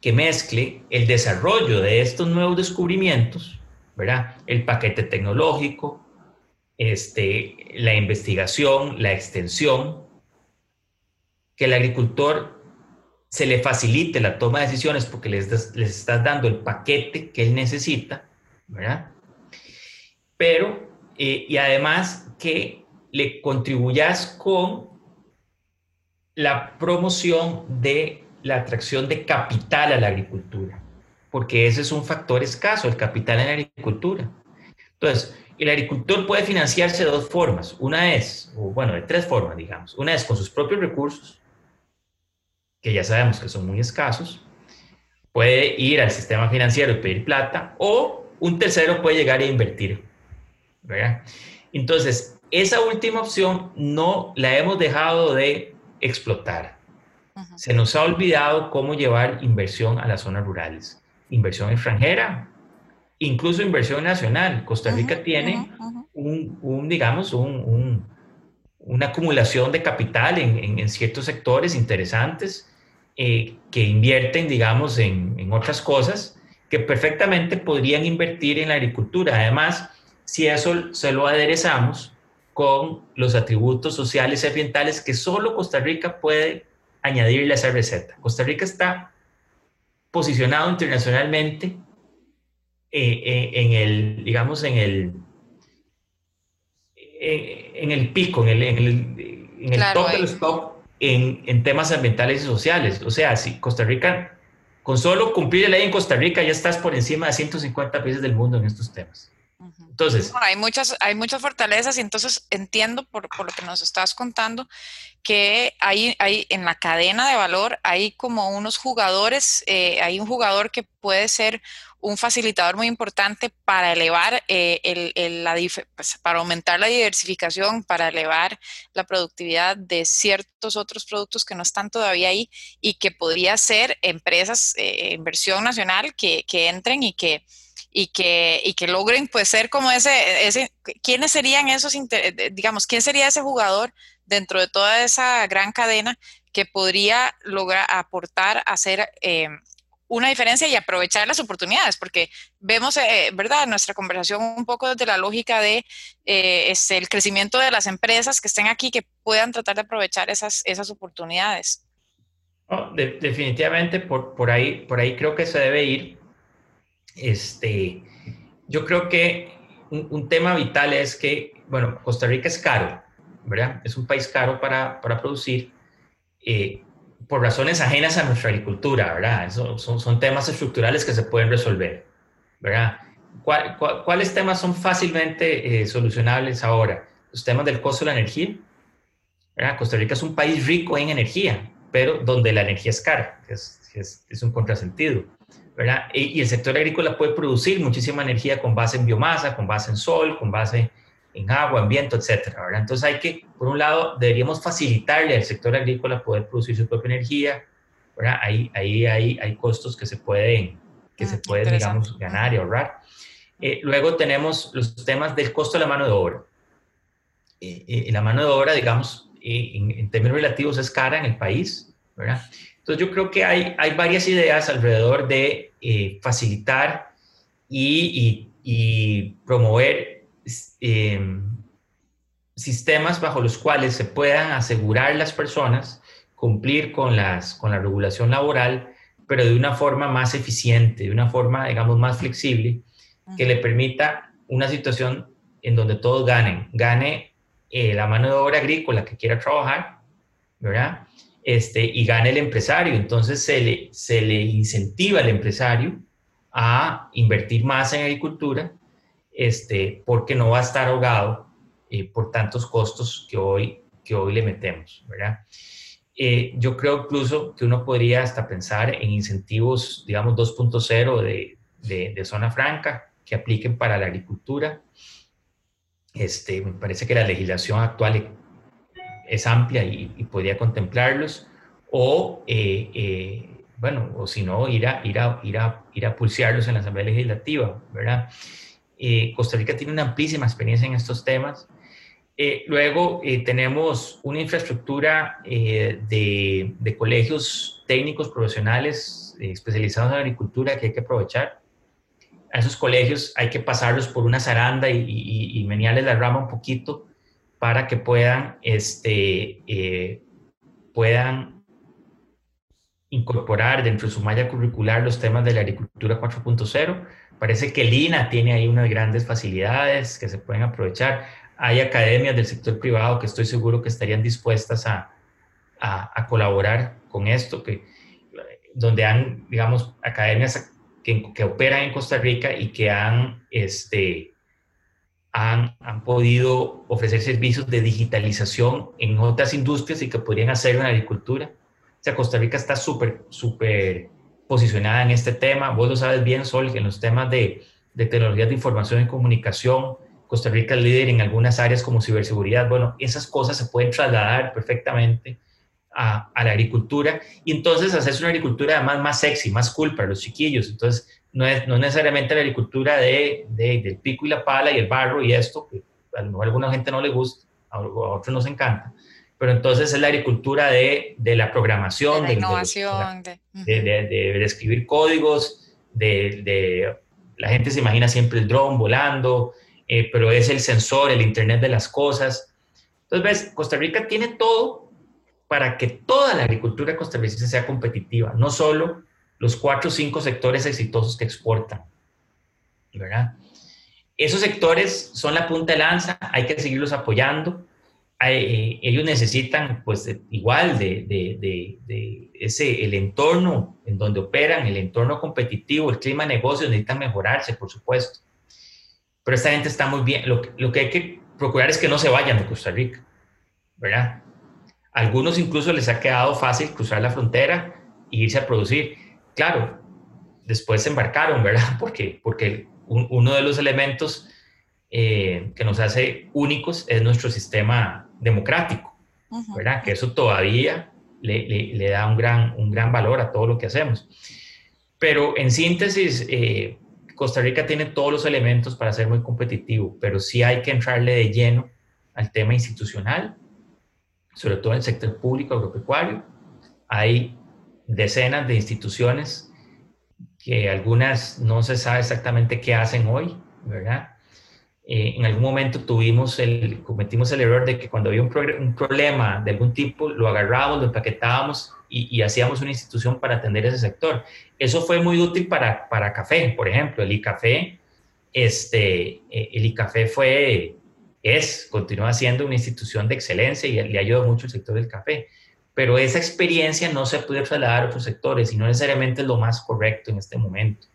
Speaker 2: que mezcle el desarrollo de estos nuevos descubrimientos, ¿verdad? El paquete tecnológico, este, la investigación, la extensión, que el agricultor se le facilite la toma de decisiones porque les, les estás dando el paquete que él necesita, ¿verdad? Pero, eh, y además que le contribuyas con la promoción de la atracción de capital a la agricultura, porque ese es un factor escaso, el capital en la agricultura. Entonces, el agricultor puede financiarse de dos formas. Una es, o bueno, de tres formas, digamos. Una es con sus propios recursos, que ya sabemos que son muy escasos. Puede ir al sistema financiero y pedir plata, o un tercero puede llegar a invertir. ¿verdad? Entonces, esa última opción no la hemos dejado de explotar. Se nos ha olvidado cómo llevar inversión a las zonas rurales. Inversión extranjera, incluso inversión nacional. Costa Rica tiene un, digamos, un, una acumulación de capital en, en, ciertos sectores interesantes eh, que invierten, digamos, en, en, otras cosas que perfectamente podrían invertir en la agricultura. Además, si eso se lo aderezamos con los atributos sociales y ambientales que solo Costa Rica puede añadirle a esa receta. Costa Rica está posicionado internacionalmente eh, eh, en el, digamos, en el, eh, en el pico, en el, en el, en el top de los top en, en, temas ambientales y sociales. O sea, si Costa Rica, con solo cumplir la ley en Costa Rica, ya estás por encima de 150 países del mundo en estos temas. Entonces.
Speaker 1: hay, muchas, hay muchas fortalezas y entonces entiendo por, por, lo que nos estás contando que hay, hay en la cadena de valor hay como unos jugadores, eh, hay un jugador que puede ser un facilitador muy importante para elevar eh, el, el, la, pues, para aumentar la diversificación, para elevar la productividad de ciertos otros productos que no están todavía ahí y que podría ser empresas, eh, inversión nacional que, que entren y que y que, y que logren pues ser como ese, ese, ¿quiénes serían esos, digamos, quién sería ese jugador dentro de toda esa gran cadena que podría lograr aportar, hacer eh, una diferencia y aprovechar las oportunidades? Porque vemos, eh, ¿verdad?, nuestra conversación un poco desde la lógica de eh, este, el crecimiento de las empresas que estén aquí, que puedan tratar de aprovechar esas, esas oportunidades.
Speaker 2: definitivamente por, por, ahí, por ahí creo que se debe ir este, yo creo que un, tema vital es que, bueno, Costa Rica es caro, ¿verdad? Es un país caro para, para producir eh, por razones ajenas a nuestra agricultura, ¿verdad? Eso, son, son, temas estructurales que se pueden resolver, ¿verdad? cuáles temas son fácilmente eh, solucionables ahora? Los temas del costo de la energía, ¿verdad? Costa Rica es un país rico en energía, pero donde la energía es cara, es, es, es un contrasentido. Y el sector agrícola puede producir muchísima energía con base en biomasa, con base en sol, con base en agua, en viento, etcétera, ¿verdad? Entonces hay que, por un lado, deberíamos facilitarle al sector agrícola poder producir su propia energía, ¿verdad? Ahí, ahí, ahí hay costos que se pueden, que se mm, pueden, digamos, ganar y ahorrar. Eh, luego tenemos los temas del costo de la mano de obra. Eh, eh, la mano de obra, digamos, en, en, términos relativos es cara en el país, ¿verdad? Entonces yo creo que hay, hay varias ideas alrededor de eh, facilitar y, y, promover em, sistemas bajo los cuales se puedan asegurar las personas cumplir con, las, con la regulación laboral, pero de una forma más eficiente, de una forma, digamos, más flexible, que le permita una situación en donde todos ganen. Gane eh, la mano de obra agrícola que quiera trabajar, ¿verdad? Este, y gane el empresario. Entonces se le, se le incentiva al empresario a invertir más en agricultura este, porque no va a estar ahogado eh, por tantos costos que hoy que hoy le metemos, ¿verdad? Eh, yo creo incluso que uno podría hasta pensar en incentivos, digamos, 2.0 de, de, zona franca que apliquen para la agricultura. Este, me parece que la legislación actual es amplia y, podría contemplarlos. O, eh, eh, bueno, o si no, ir a, ir, a, ir, a, ir a pulsearlos en la Asamblea Legislativa, ¿verdad? Costa Rica tiene una amplísima experiencia en estos temas. Eh, luego eh, tenemos una infraestructura eh, de, colegios técnicos profesionales especializados en agricultura que hay que aprovechar. A esos colegios hay que pasarlos por una zaranda y, y, menearles la rama un poquito para que puedan, este, puedan incorporar dentro de su malla curricular los temas de la agricultura 4.0. Parece que Lina tiene ahí unas grandes facilidades que se pueden aprovechar hay academias del sector privado que estoy seguro que estarían dispuestas a, a, colaborar con esto, que, donde han, digamos, academias que, que, operan en Costa Rica y que han, este, han, han podido ofrecer servicios de digitalización en otras industrias y que podrían hacer en la agricultura. O sea, Costa Rica está súper, súper posicionada en este tema. Vos lo sabes bien, Sol, que en los temas de, de tecnologías de información y comunicación, Costa Rica es líder en algunas áreas como ciberseguridad. Bueno, esas cosas se pueden trasladar perfectamente a, la agricultura y entonces hacerse una agricultura además más sexy, más cool para los chiquillos. Entonces, no es, no necesariamente la agricultura de, del pico y la pala y el barro y esto, que a lo mejor a alguna gente no le gusta, a, otros nos encanta, pero entonces es la agricultura de, de la programación,
Speaker 1: de la innovación,
Speaker 2: de, de, escribir códigos, de, la gente se imagina siempre el dron volando, eh, pero es el sensor, el Internet de las cosas. Entonces, ves, Costa Rica tiene todo para que toda la agricultura costarricense sea competitiva, no solo los cuatro o cinco sectores exitosos que exportan, ¿verdad? Esos sectores son la punta de lanza, hay que seguirlos apoyando. Eh, ellos necesitan, pues, igual de, de, de, ese, el entorno en donde operan, el entorno competitivo, el clima de negocios, necesitan mejorarse, por supuesto pero esta gente está muy bien. Lo, lo, que hay que procurar es que no se vayan de Costa Rica, ¿verdad? Algunos incluso les ha quedado fácil cruzar la frontera e irse a producir. Claro, después se embarcaron, ¿verdad? Porque, porque uno de los elementos eh, que nos hace únicos es nuestro sistema democrático, ¿verdad? Que eso todavía le, le, da un gran, un gran valor a todo lo que hacemos. Pero en síntesis, eh, Costa Rica tiene todos los elementos para ser muy competitivo, pero sí hay que entrarle de lleno al tema institucional, sobre todo en el sector público agropecuario. Hay decenas de instituciones que algunas no se sabe exactamente qué hacen hoy, ¿verdad? Eh, en algún momento tuvimos el, cometimos el error de que cuando había un, problema de algún tipo, lo agarrábamos, lo empaquetábamos y, hacíamos una institución para atender ese sector. Eso fue muy útil para, para café, por ejemplo, el ICAFE, este, eh, el ICAFE fue, es, continúa siendo una institución de excelencia y le ayudó mucho el sector del café. Pero esa experiencia no se puede trasladar a otros sectores y no necesariamente es lo más correcto en este momento.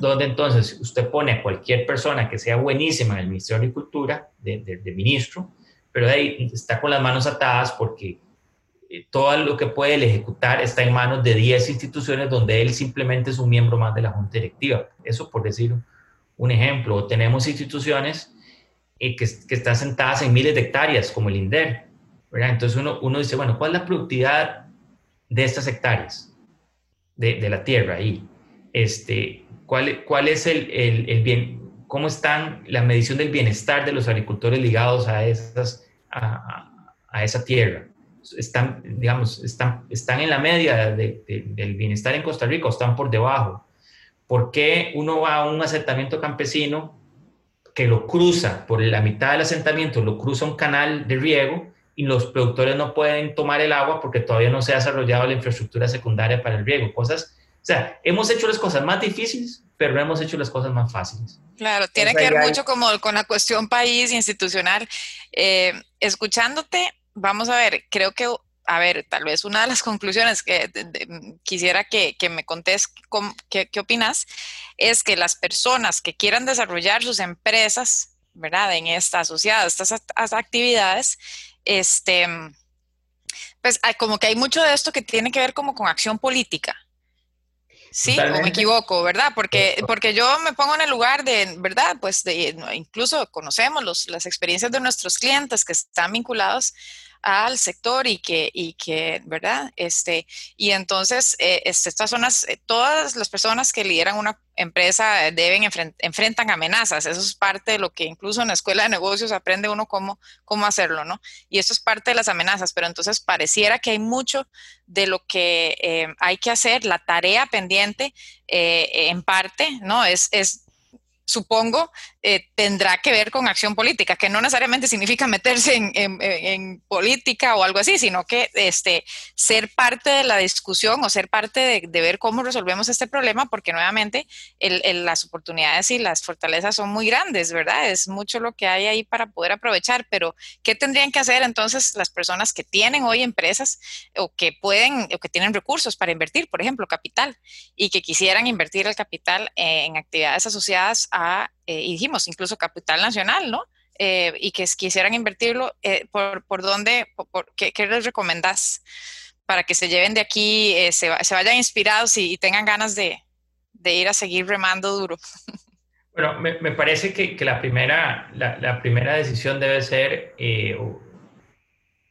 Speaker 2: Donde entonces usted pone a cualquier persona que sea buenísima en el Ministerio de Agricultura, de, de ministro, pero ahí está con las manos atadas porque eh, todo lo que puede el ejecutar está en manos de 10 instituciones donde él simplemente es un miembro más de la junta directiva. Eso por decir un ejemplo. Tenemos instituciones eh, que, que, están sentadas en miles de hectáreas, como el INDER. ¿Verdad? Entonces uno, uno dice, bueno, ¿cuál es la productividad de estas hectáreas de, de la tierra ahí? Este, ¿cuál, ¿Cuál es el, el, el bien? ¿Cómo están la medición del bienestar de los agricultores ligados a, esas, a, a esa tierra? están, digamos, están, están en la media del bienestar en Costa Rica o están por debajo. ¿Por qué uno va a un asentamiento campesino que lo cruza por la mitad del asentamiento, lo cruza un canal de riego y los productores no pueden tomar el agua porque todavía no se ha desarrollado la infraestructura secundaria para el riego? Cosas, o sea, hemos hecho las cosas más difíciles, pero no hemos hecho las cosas más fáciles.
Speaker 1: Claro, tiene que ver mucho como con la cuestión país institucional. Eh, escuchándote, vamos a ver, creo que, a ver, tal vez una de las conclusiones que quisiera que, me contés qué, qué opinas es que las personas que quieran desarrollar sus empresas, ¿verdad? En esta asociada a estas actividades, este, pues como que hay mucho de esto que tiene que ver como con acción política. Sí, o me equivoco, ¿verdad? Porque, porque yo me pongo en el lugar de, ¿verdad? Pues de, incluso conocemos los, las experiencias de nuestros clientes que están vinculados al sector y que, y que ¿verdad? Este, y entonces, eh, este, estas zonas, eh, todas las personas que lideran una empresa deben enfrentan amenazas. Eso es parte de lo que incluso en la escuela de negocios aprende uno cómo, cómo hacerlo, ¿no? Y eso es parte de las amenazas, pero entonces pareciera que hay mucho de lo que eh, hay que hacer, la tarea pendiente, en parte, ¿no? Es, es supongo, eh, tendrá que ver con acción política, que no necesariamente significa meterse en, política o algo así, sino que este, ser parte de la discusión o ser parte de, ver cómo resolvemos este problema, porque nuevamente las oportunidades y las fortalezas son muy grandes, ¿verdad? Es mucho lo que hay ahí para poder aprovechar, pero ¿qué tendrían que hacer entonces las personas que tienen hoy empresas o que pueden o que tienen recursos para invertir, por ejemplo, capital, y que quisieran invertir el capital en actividades asociadas a eh, y dijimos, incluso capital nacional, ¿no? Eh, y que quisieran invertirlo, eh, ¿por, por dónde, por, qué, les recomendás para que se lleven de aquí, se, vayan inspirados y, tengan ganas de, ir a seguir remando duro?
Speaker 2: Bueno, me, parece que, la, primera, la, primera decisión debe ser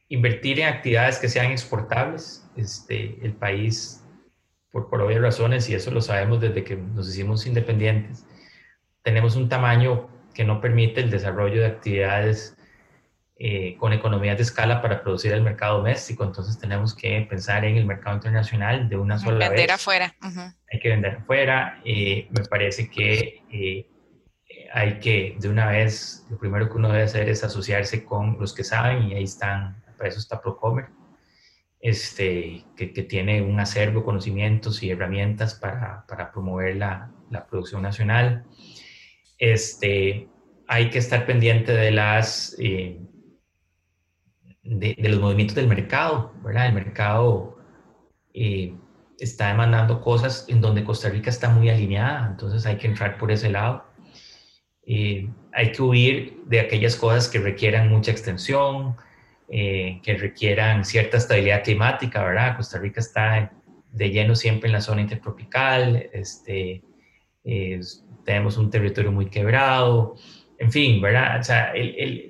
Speaker 2: invertir en actividades que sean exportables. Este, el país, por, por obvias razones, y eso lo sabemos desde que nos hicimos independientes, tenemos un tamaño que no permite el desarrollo de actividades eh, con economías de escala para producir el mercado doméstico. Entonces tenemos que pensar en el mercado internacional de una sola
Speaker 1: vez. Vender afuera.
Speaker 2: Hay que vender afuera. Eh, me parece que eh, hay que, de una vez, lo primero que uno debe hacer es asociarse con los que saben y ahí están, para eso está Procomer, este, que, que tiene un acervo de conocimientos y herramientas para, para promover la, la producción nacional este, hay que estar pendiente de las eh, de, los movimientos del mercado, ¿verdad? El mercado eh, está demandando cosas en donde Costa Rica está muy alineada, entonces hay que entrar por ese lado. Eh, hay que huir de aquellas cosas que requieran mucha extensión, que requieran cierta estabilidad climática, ¿verdad? Costa Rica está de lleno siempre en la zona intertropical, este, tenemos un territorio muy quebrado, en fin, ¿verdad? O sea,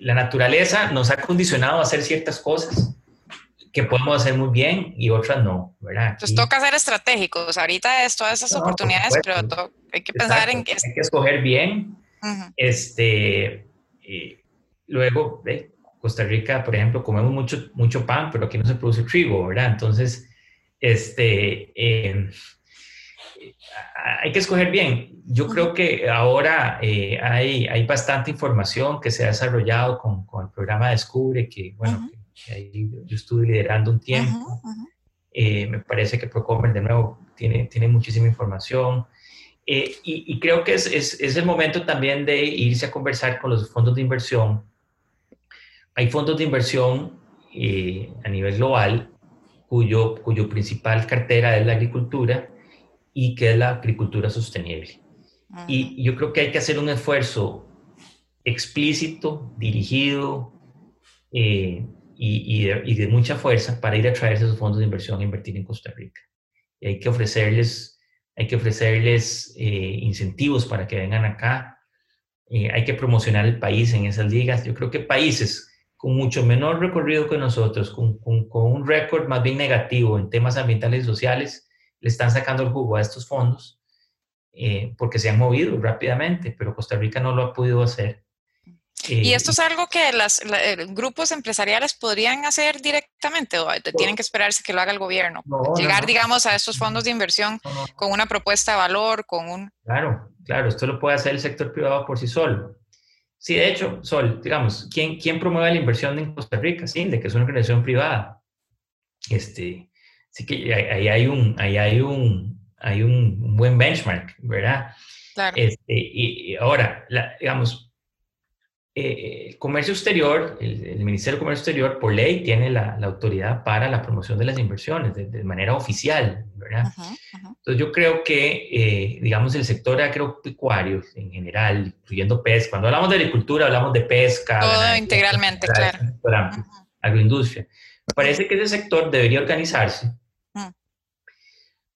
Speaker 2: la naturaleza nos ha condicionado a hacer ciertas cosas que podemos hacer muy bien y otras no, ¿verdad?
Speaker 1: Entonces toca ser estratégicos. Ahorita es todas esas oportunidades, pero hay que pensar en que...
Speaker 2: Hay que escoger bien. este, luego, Costa Rica, por ejemplo, comemos mucho, mucho pan, pero aquí no se produce trigo, ¿verdad? Entonces, este, eh, hay que escoger bien. Yo creo que ahora eh, hay, hay bastante información que se ha desarrollado con, con el programa Descubre, que bueno, yo estuve liderando un tiempo. Eh, me parece que Procomer, de nuevo, tiene, tiene muchísima información. Eh, y, y, creo que es, es, es, el momento también de irse a conversar con los fondos de inversión. Hay fondos de inversión a nivel global cuyo, cuyo principal cartera es la agricultura y que es la agricultura sostenible. Y yo creo que hay que hacer un esfuerzo explícito, dirigido eh, y, de, mucha fuerza para ir a traer esos fondos de inversión a invertir en Costa Rica. Y hay que ofrecerles, hay que ofrecerles eh, incentivos para que vengan acá. Eh, hay que promocionar el país en esas ligas. Yo creo que países con mucho menor recorrido que nosotros, con, con, con un récord más bien negativo en temas ambientales y sociales, le están sacando el jugo a estos fondos eh, porque se han movido rápidamente, pero Costa Rica no lo ha podido hacer.
Speaker 1: ¿Y esto es algo que los eh, grupos empresariales podrían hacer directamente o tienen que esperarse que lo haga el gobierno? Llegar, digamos, a estos fondos de inversión con una propuesta de valor, con un...
Speaker 2: Claro, claro, esto lo puede hacer el sector privado por sí solo. Sí, de hecho, Sol, digamos, ¿quién, quién promueve la inversión en Costa Rica? Sí, de que es una organización privada. Este, Así que ahí hay un, ahí hay un, hay un buen benchmark, ¿verdad? Claro. Este, y, ahora, digamos, eh, el comercio exterior, el, Ministerio de Comercio Exterior, por ley, tiene la, la autoridad para la promoción de las inversiones de, manera oficial, ¿verdad? Entonces, yo creo que, eh, digamos, el sector agropecuario en general, incluyendo pesca, cuando hablamos de agricultura, hablamos de pesca.
Speaker 1: Todo integralmente, claro.
Speaker 2: agroindustria. Me parece que ese sector debería organizarse.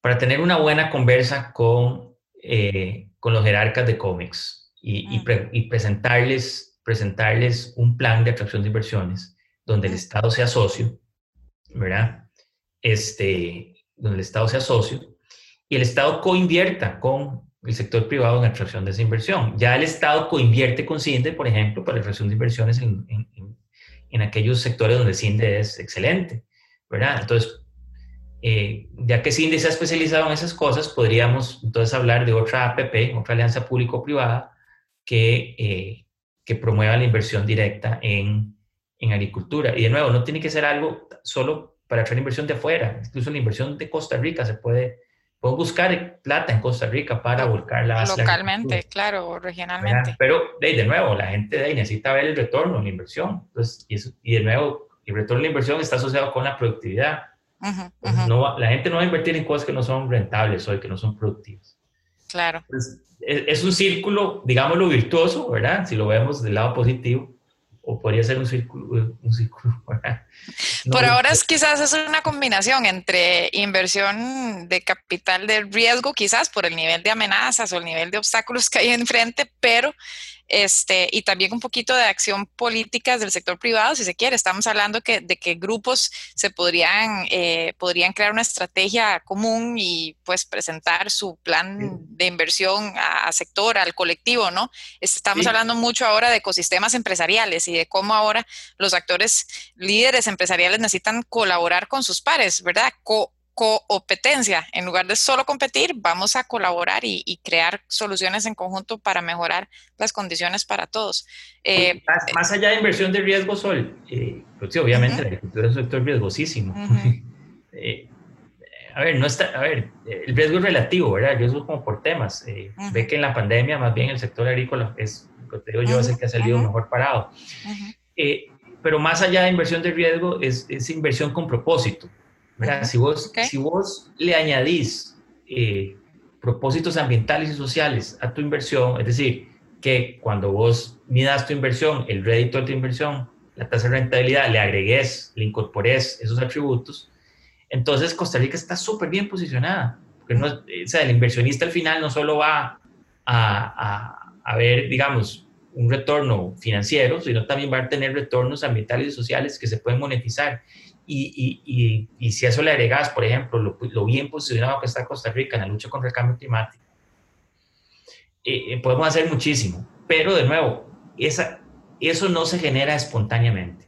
Speaker 2: Para tener una buena conversa con, eh, con los jerarcas de cómics y, mm. presentarles, presentarles un plan de atracción de inversiones donde el mm. Estado sea socio, ¿verdad? Este, donde el Estado sea socio y el Estado coinvierta con el sector privado en atracción de esa inversión. Ya el Estado coinvierte con CINDE, por ejemplo, para la atracción de inversiones en, en, en, aquellos sectores donde CINDE es excelente, ¿verdad? Entonces, eh, ya que CINDE se ha especializado en esas cosas, podríamos entonces hablar de otra APP, otra alianza público-privada, que, eh, que promueva la inversión directa en, en agricultura. Y de nuevo, no tiene que ser algo solo para atraer inversión de afuera, incluso la inversión de Costa Rica se puede Puedo buscar plata en Costa Rica para volcarla
Speaker 1: localmente, claro, regionalmente.
Speaker 2: Pero de, nuevo, la gente de ahí necesita ver el retorno, la inversión. Entonces, y, y de nuevo, el retorno de la inversión está asociado con la productividad. No, la gente no va a invertir en cosas que no son rentables hoy, que no son productivas.
Speaker 1: Claro.
Speaker 2: es, es, un círculo, digámoslo, virtuoso, ¿verdad? Si lo vemos del lado positivo, o podría ser un círculo. Un círculo
Speaker 1: Por ahora es, quizás es una combinación entre inversión de capital de riesgo, quizás por el nivel de amenazas o el nivel de obstáculos que hay enfrente, pero este, y también un poquito de acción política del sector privado, si se quiere. Estamos hablando que, de que grupos se podrían, eh, podrían crear una estrategia común y pues presentar su plan de inversión a, sector, al colectivo, ¿no? Estamos hablando mucho ahora de ecosistemas empresariales y de cómo ahora los actores líderes empresariales necesitan colaborar con sus pares, ¿verdad? Competencia. En lugar de solo competir, vamos a colaborar y, crear soluciones en conjunto para mejorar las condiciones para todos.
Speaker 2: Eh, más, allá de inversión de riesgo, Sol, eh, pues sí, obviamente la agricultura es un sector riesgosísimo. Eh, a ver, no está, a ver, el riesgo es relativo, ¿verdad? El riesgo como por temas. Ve que en la pandemia, más bien el sector agrícola es, lo que digo yo, es el que ha salido mejor parado. pero más allá de inversión de riesgo, es, es inversión con propósito. Si, vos, si vos le añadís eh, propósitos ambientales y sociales a tu inversión, es decir, que cuando vos midas tu inversión, el rédito de tu inversión, la tasa de rentabilidad, le agregues, le incorpores esos atributos, entonces Costa Rica está súper bien posicionada. Porque no, o sea, el inversionista al final no solo va a, a, a ver, digamos, un retorno financiero, sino también va a tener retornos ambientales y sociales que se pueden monetizar. Y, y, y, si a eso le agregas, por ejemplo, lo, bien posicionado que está Costa Rica en la lucha contra el cambio climático, eh, eh, podemos hacer muchísimo. Pero de nuevo, esa, eso no se genera espontáneamente.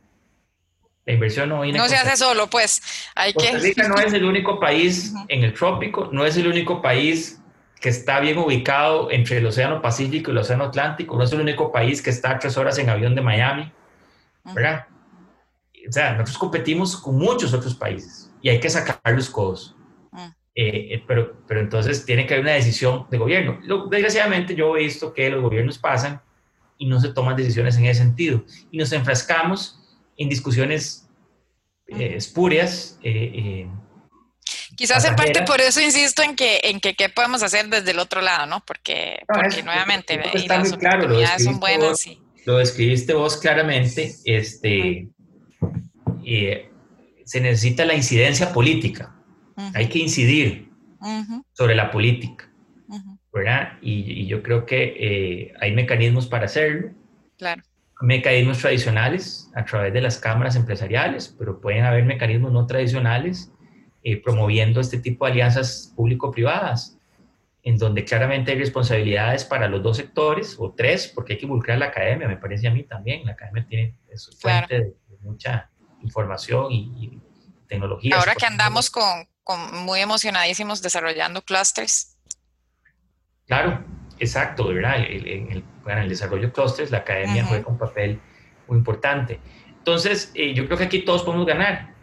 Speaker 2: La inversión no viene.
Speaker 1: No se hace solo, pues. Hay
Speaker 2: Costa Rica no es el único país en el trópico, no es el único país que está bien ubicado entre el Océano Pacífico y el Océano Atlántico, no es el único país que está tres horas en avión de Miami, ¿verdad? o sea, nosotros competimos con muchos otros países y hay que sacar los codos. Mm. Eh, eh, pero, pero entonces tiene que haber una decisión de gobierno. desgraciadamente yo he visto que los gobiernos pasan y no se toman decisiones en ese sentido. Y nos enfrascamos en discusiones eh, espurias.
Speaker 1: Quizás en parte por eso insisto en que, en que qué podemos hacer desde el otro lado, ¿no? Porque, porque nuevamente
Speaker 2: las oportunidades son buenas. Lo describiste vos claramente. Este, eh, se necesita la incidencia política. Hay que incidir sobre la política, ¿verdad? Y, yo creo que eh, hay mecanismos para hacerlo.
Speaker 1: Claro.
Speaker 2: Mecanismos tradicionales a través de las cámaras empresariales, pero pueden haber mecanismos no tradicionales eh, promoviendo este tipo de alianzas público-privadas, en donde claramente hay responsabilidades para los dos sectores, o tres, porque hay que involucrar a la academia, me parece a mí también. La academia tiene su fuente de mucha información y, tecnología.
Speaker 1: Ahora que andamos con, con, muy emocionadísimos desarrollando clusters.
Speaker 2: Claro, exacto, ¿verdad? En el, el, desarrollo de clusters la academia juega un papel muy importante. Entonces, eh, yo creo que aquí todos podemos ganar,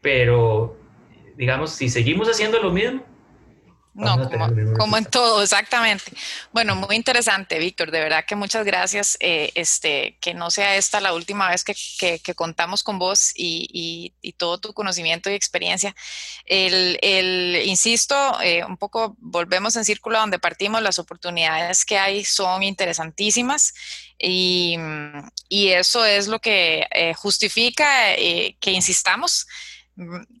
Speaker 2: pero digamos, si seguimos haciendo lo mismo,
Speaker 1: no, como, en todo, exactamente. Bueno, muy interesante, Víctor. De verdad que muchas gracias. Eh, este, que no sea esta la última vez que, contamos con vos y, todo tu conocimiento y experiencia. El, insisto, eh, un poco volvemos en círculo donde partimos. Las oportunidades que hay son interesantísimas y, eso es lo que eh, justifica que insistamos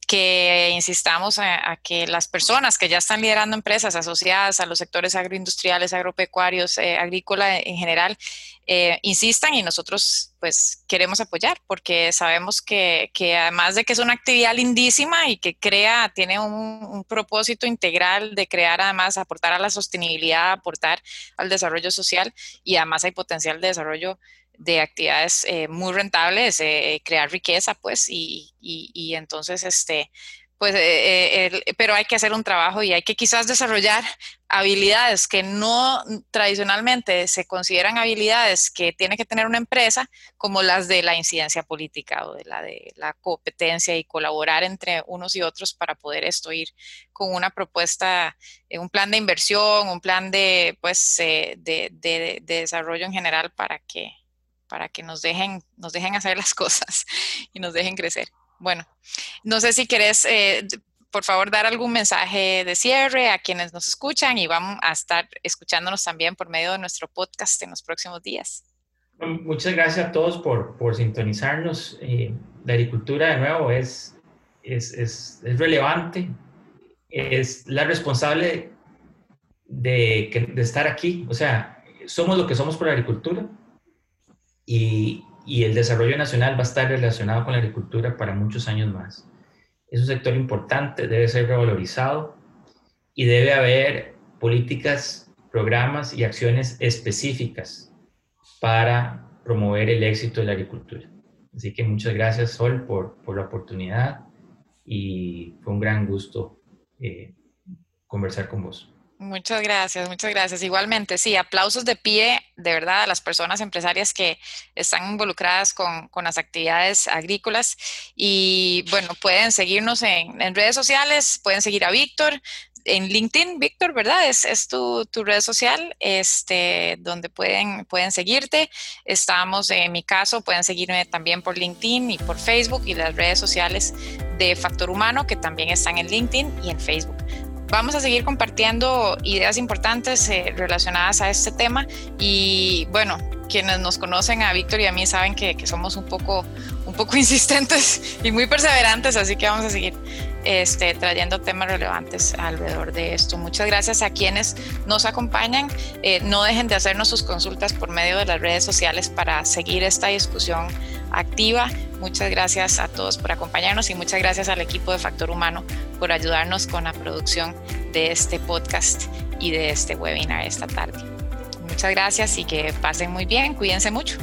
Speaker 1: que insistamos a, que las personas que ya están liderando empresas asociadas a los sectores agroindustriales, agropecuarios, eh, agrícola en general, eh, insistan y nosotros pues queremos apoyar porque sabemos que, además de que es una actividad lindísima y que crea, tiene un, propósito integral de crear además, aportar a la sostenibilidad, aportar al desarrollo social y además hay potencial de desarrollo de actividades eh, muy rentables, eh, crear riqueza, pues, y, y, entonces, este, pues, eh, pero hay que hacer un trabajo y hay que quizás desarrollar habilidades que no tradicionalmente se consideran habilidades que tiene que tener una empresa, como las de la incidencia política o de la de la competencia y colaborar entre unos y otros para poder esto ir con una propuesta, un plan de inversión, un plan de, pues, de, de desarrollo en general para que para que nos dejen, nos dejen hacer las cosas y nos dejen crecer. Bueno, no sé si querés, eh, por favor, dar algún mensaje de cierre a quienes nos escuchan y vamos a estar escuchándonos también por medio de nuestro podcast en los próximos días.
Speaker 2: Muchas gracias a todos por, por sintonizarnos. Eh, la agricultura, de nuevo, es, es, es, es, relevante, es la responsable de, de estar aquí. O sea, somos lo que somos por la agricultura y, el desarrollo nacional va a estar relacionado con la agricultura para muchos años más. Es un sector importante, debe ser revalorizado y debe haber políticas, programas y acciones específicas para promover el éxito de la agricultura. Así que muchas gracias, Sol, por, por la oportunidad y fue un gran gusto eh, conversar con vos.
Speaker 1: Muchas gracias, muchas gracias. Igualmente, sí, aplausos de pie, de verdad, a las personas empresarias que están involucradas con, las actividades agrícolas. Y bueno, pueden seguirnos en, redes sociales, pueden seguir a Víctor en LinkedIn, Víctor, ¿verdad? Es, es tu, red social, este, donde pueden, pueden seguirte. Estamos, en mi caso, pueden seguirme también por LinkedIn y por Facebook y las redes sociales de Factor Humano, que también están en LinkedIn y en Facebook. Vamos a seguir compartiendo ideas importantes eh, relacionadas a este tema. Y bueno, quienes nos conocen a Víctor y a mí saben que, somos un poco, un poco insistentes y muy perseverantes, así que vamos a seguir este, trayendo temas relevantes alrededor de esto. Muchas gracias a quienes nos acompañan. Eh, no dejen de hacernos sus consultas por medio de las redes sociales para seguir esta discusión activa. Muchas gracias a todos por acompañarnos y muchas gracias al equipo de Factor Humano por ayudarnos con la producción de este podcast y de este webinar esta tarde. Muchas gracias y que pasen muy bien. Cuídense mucho.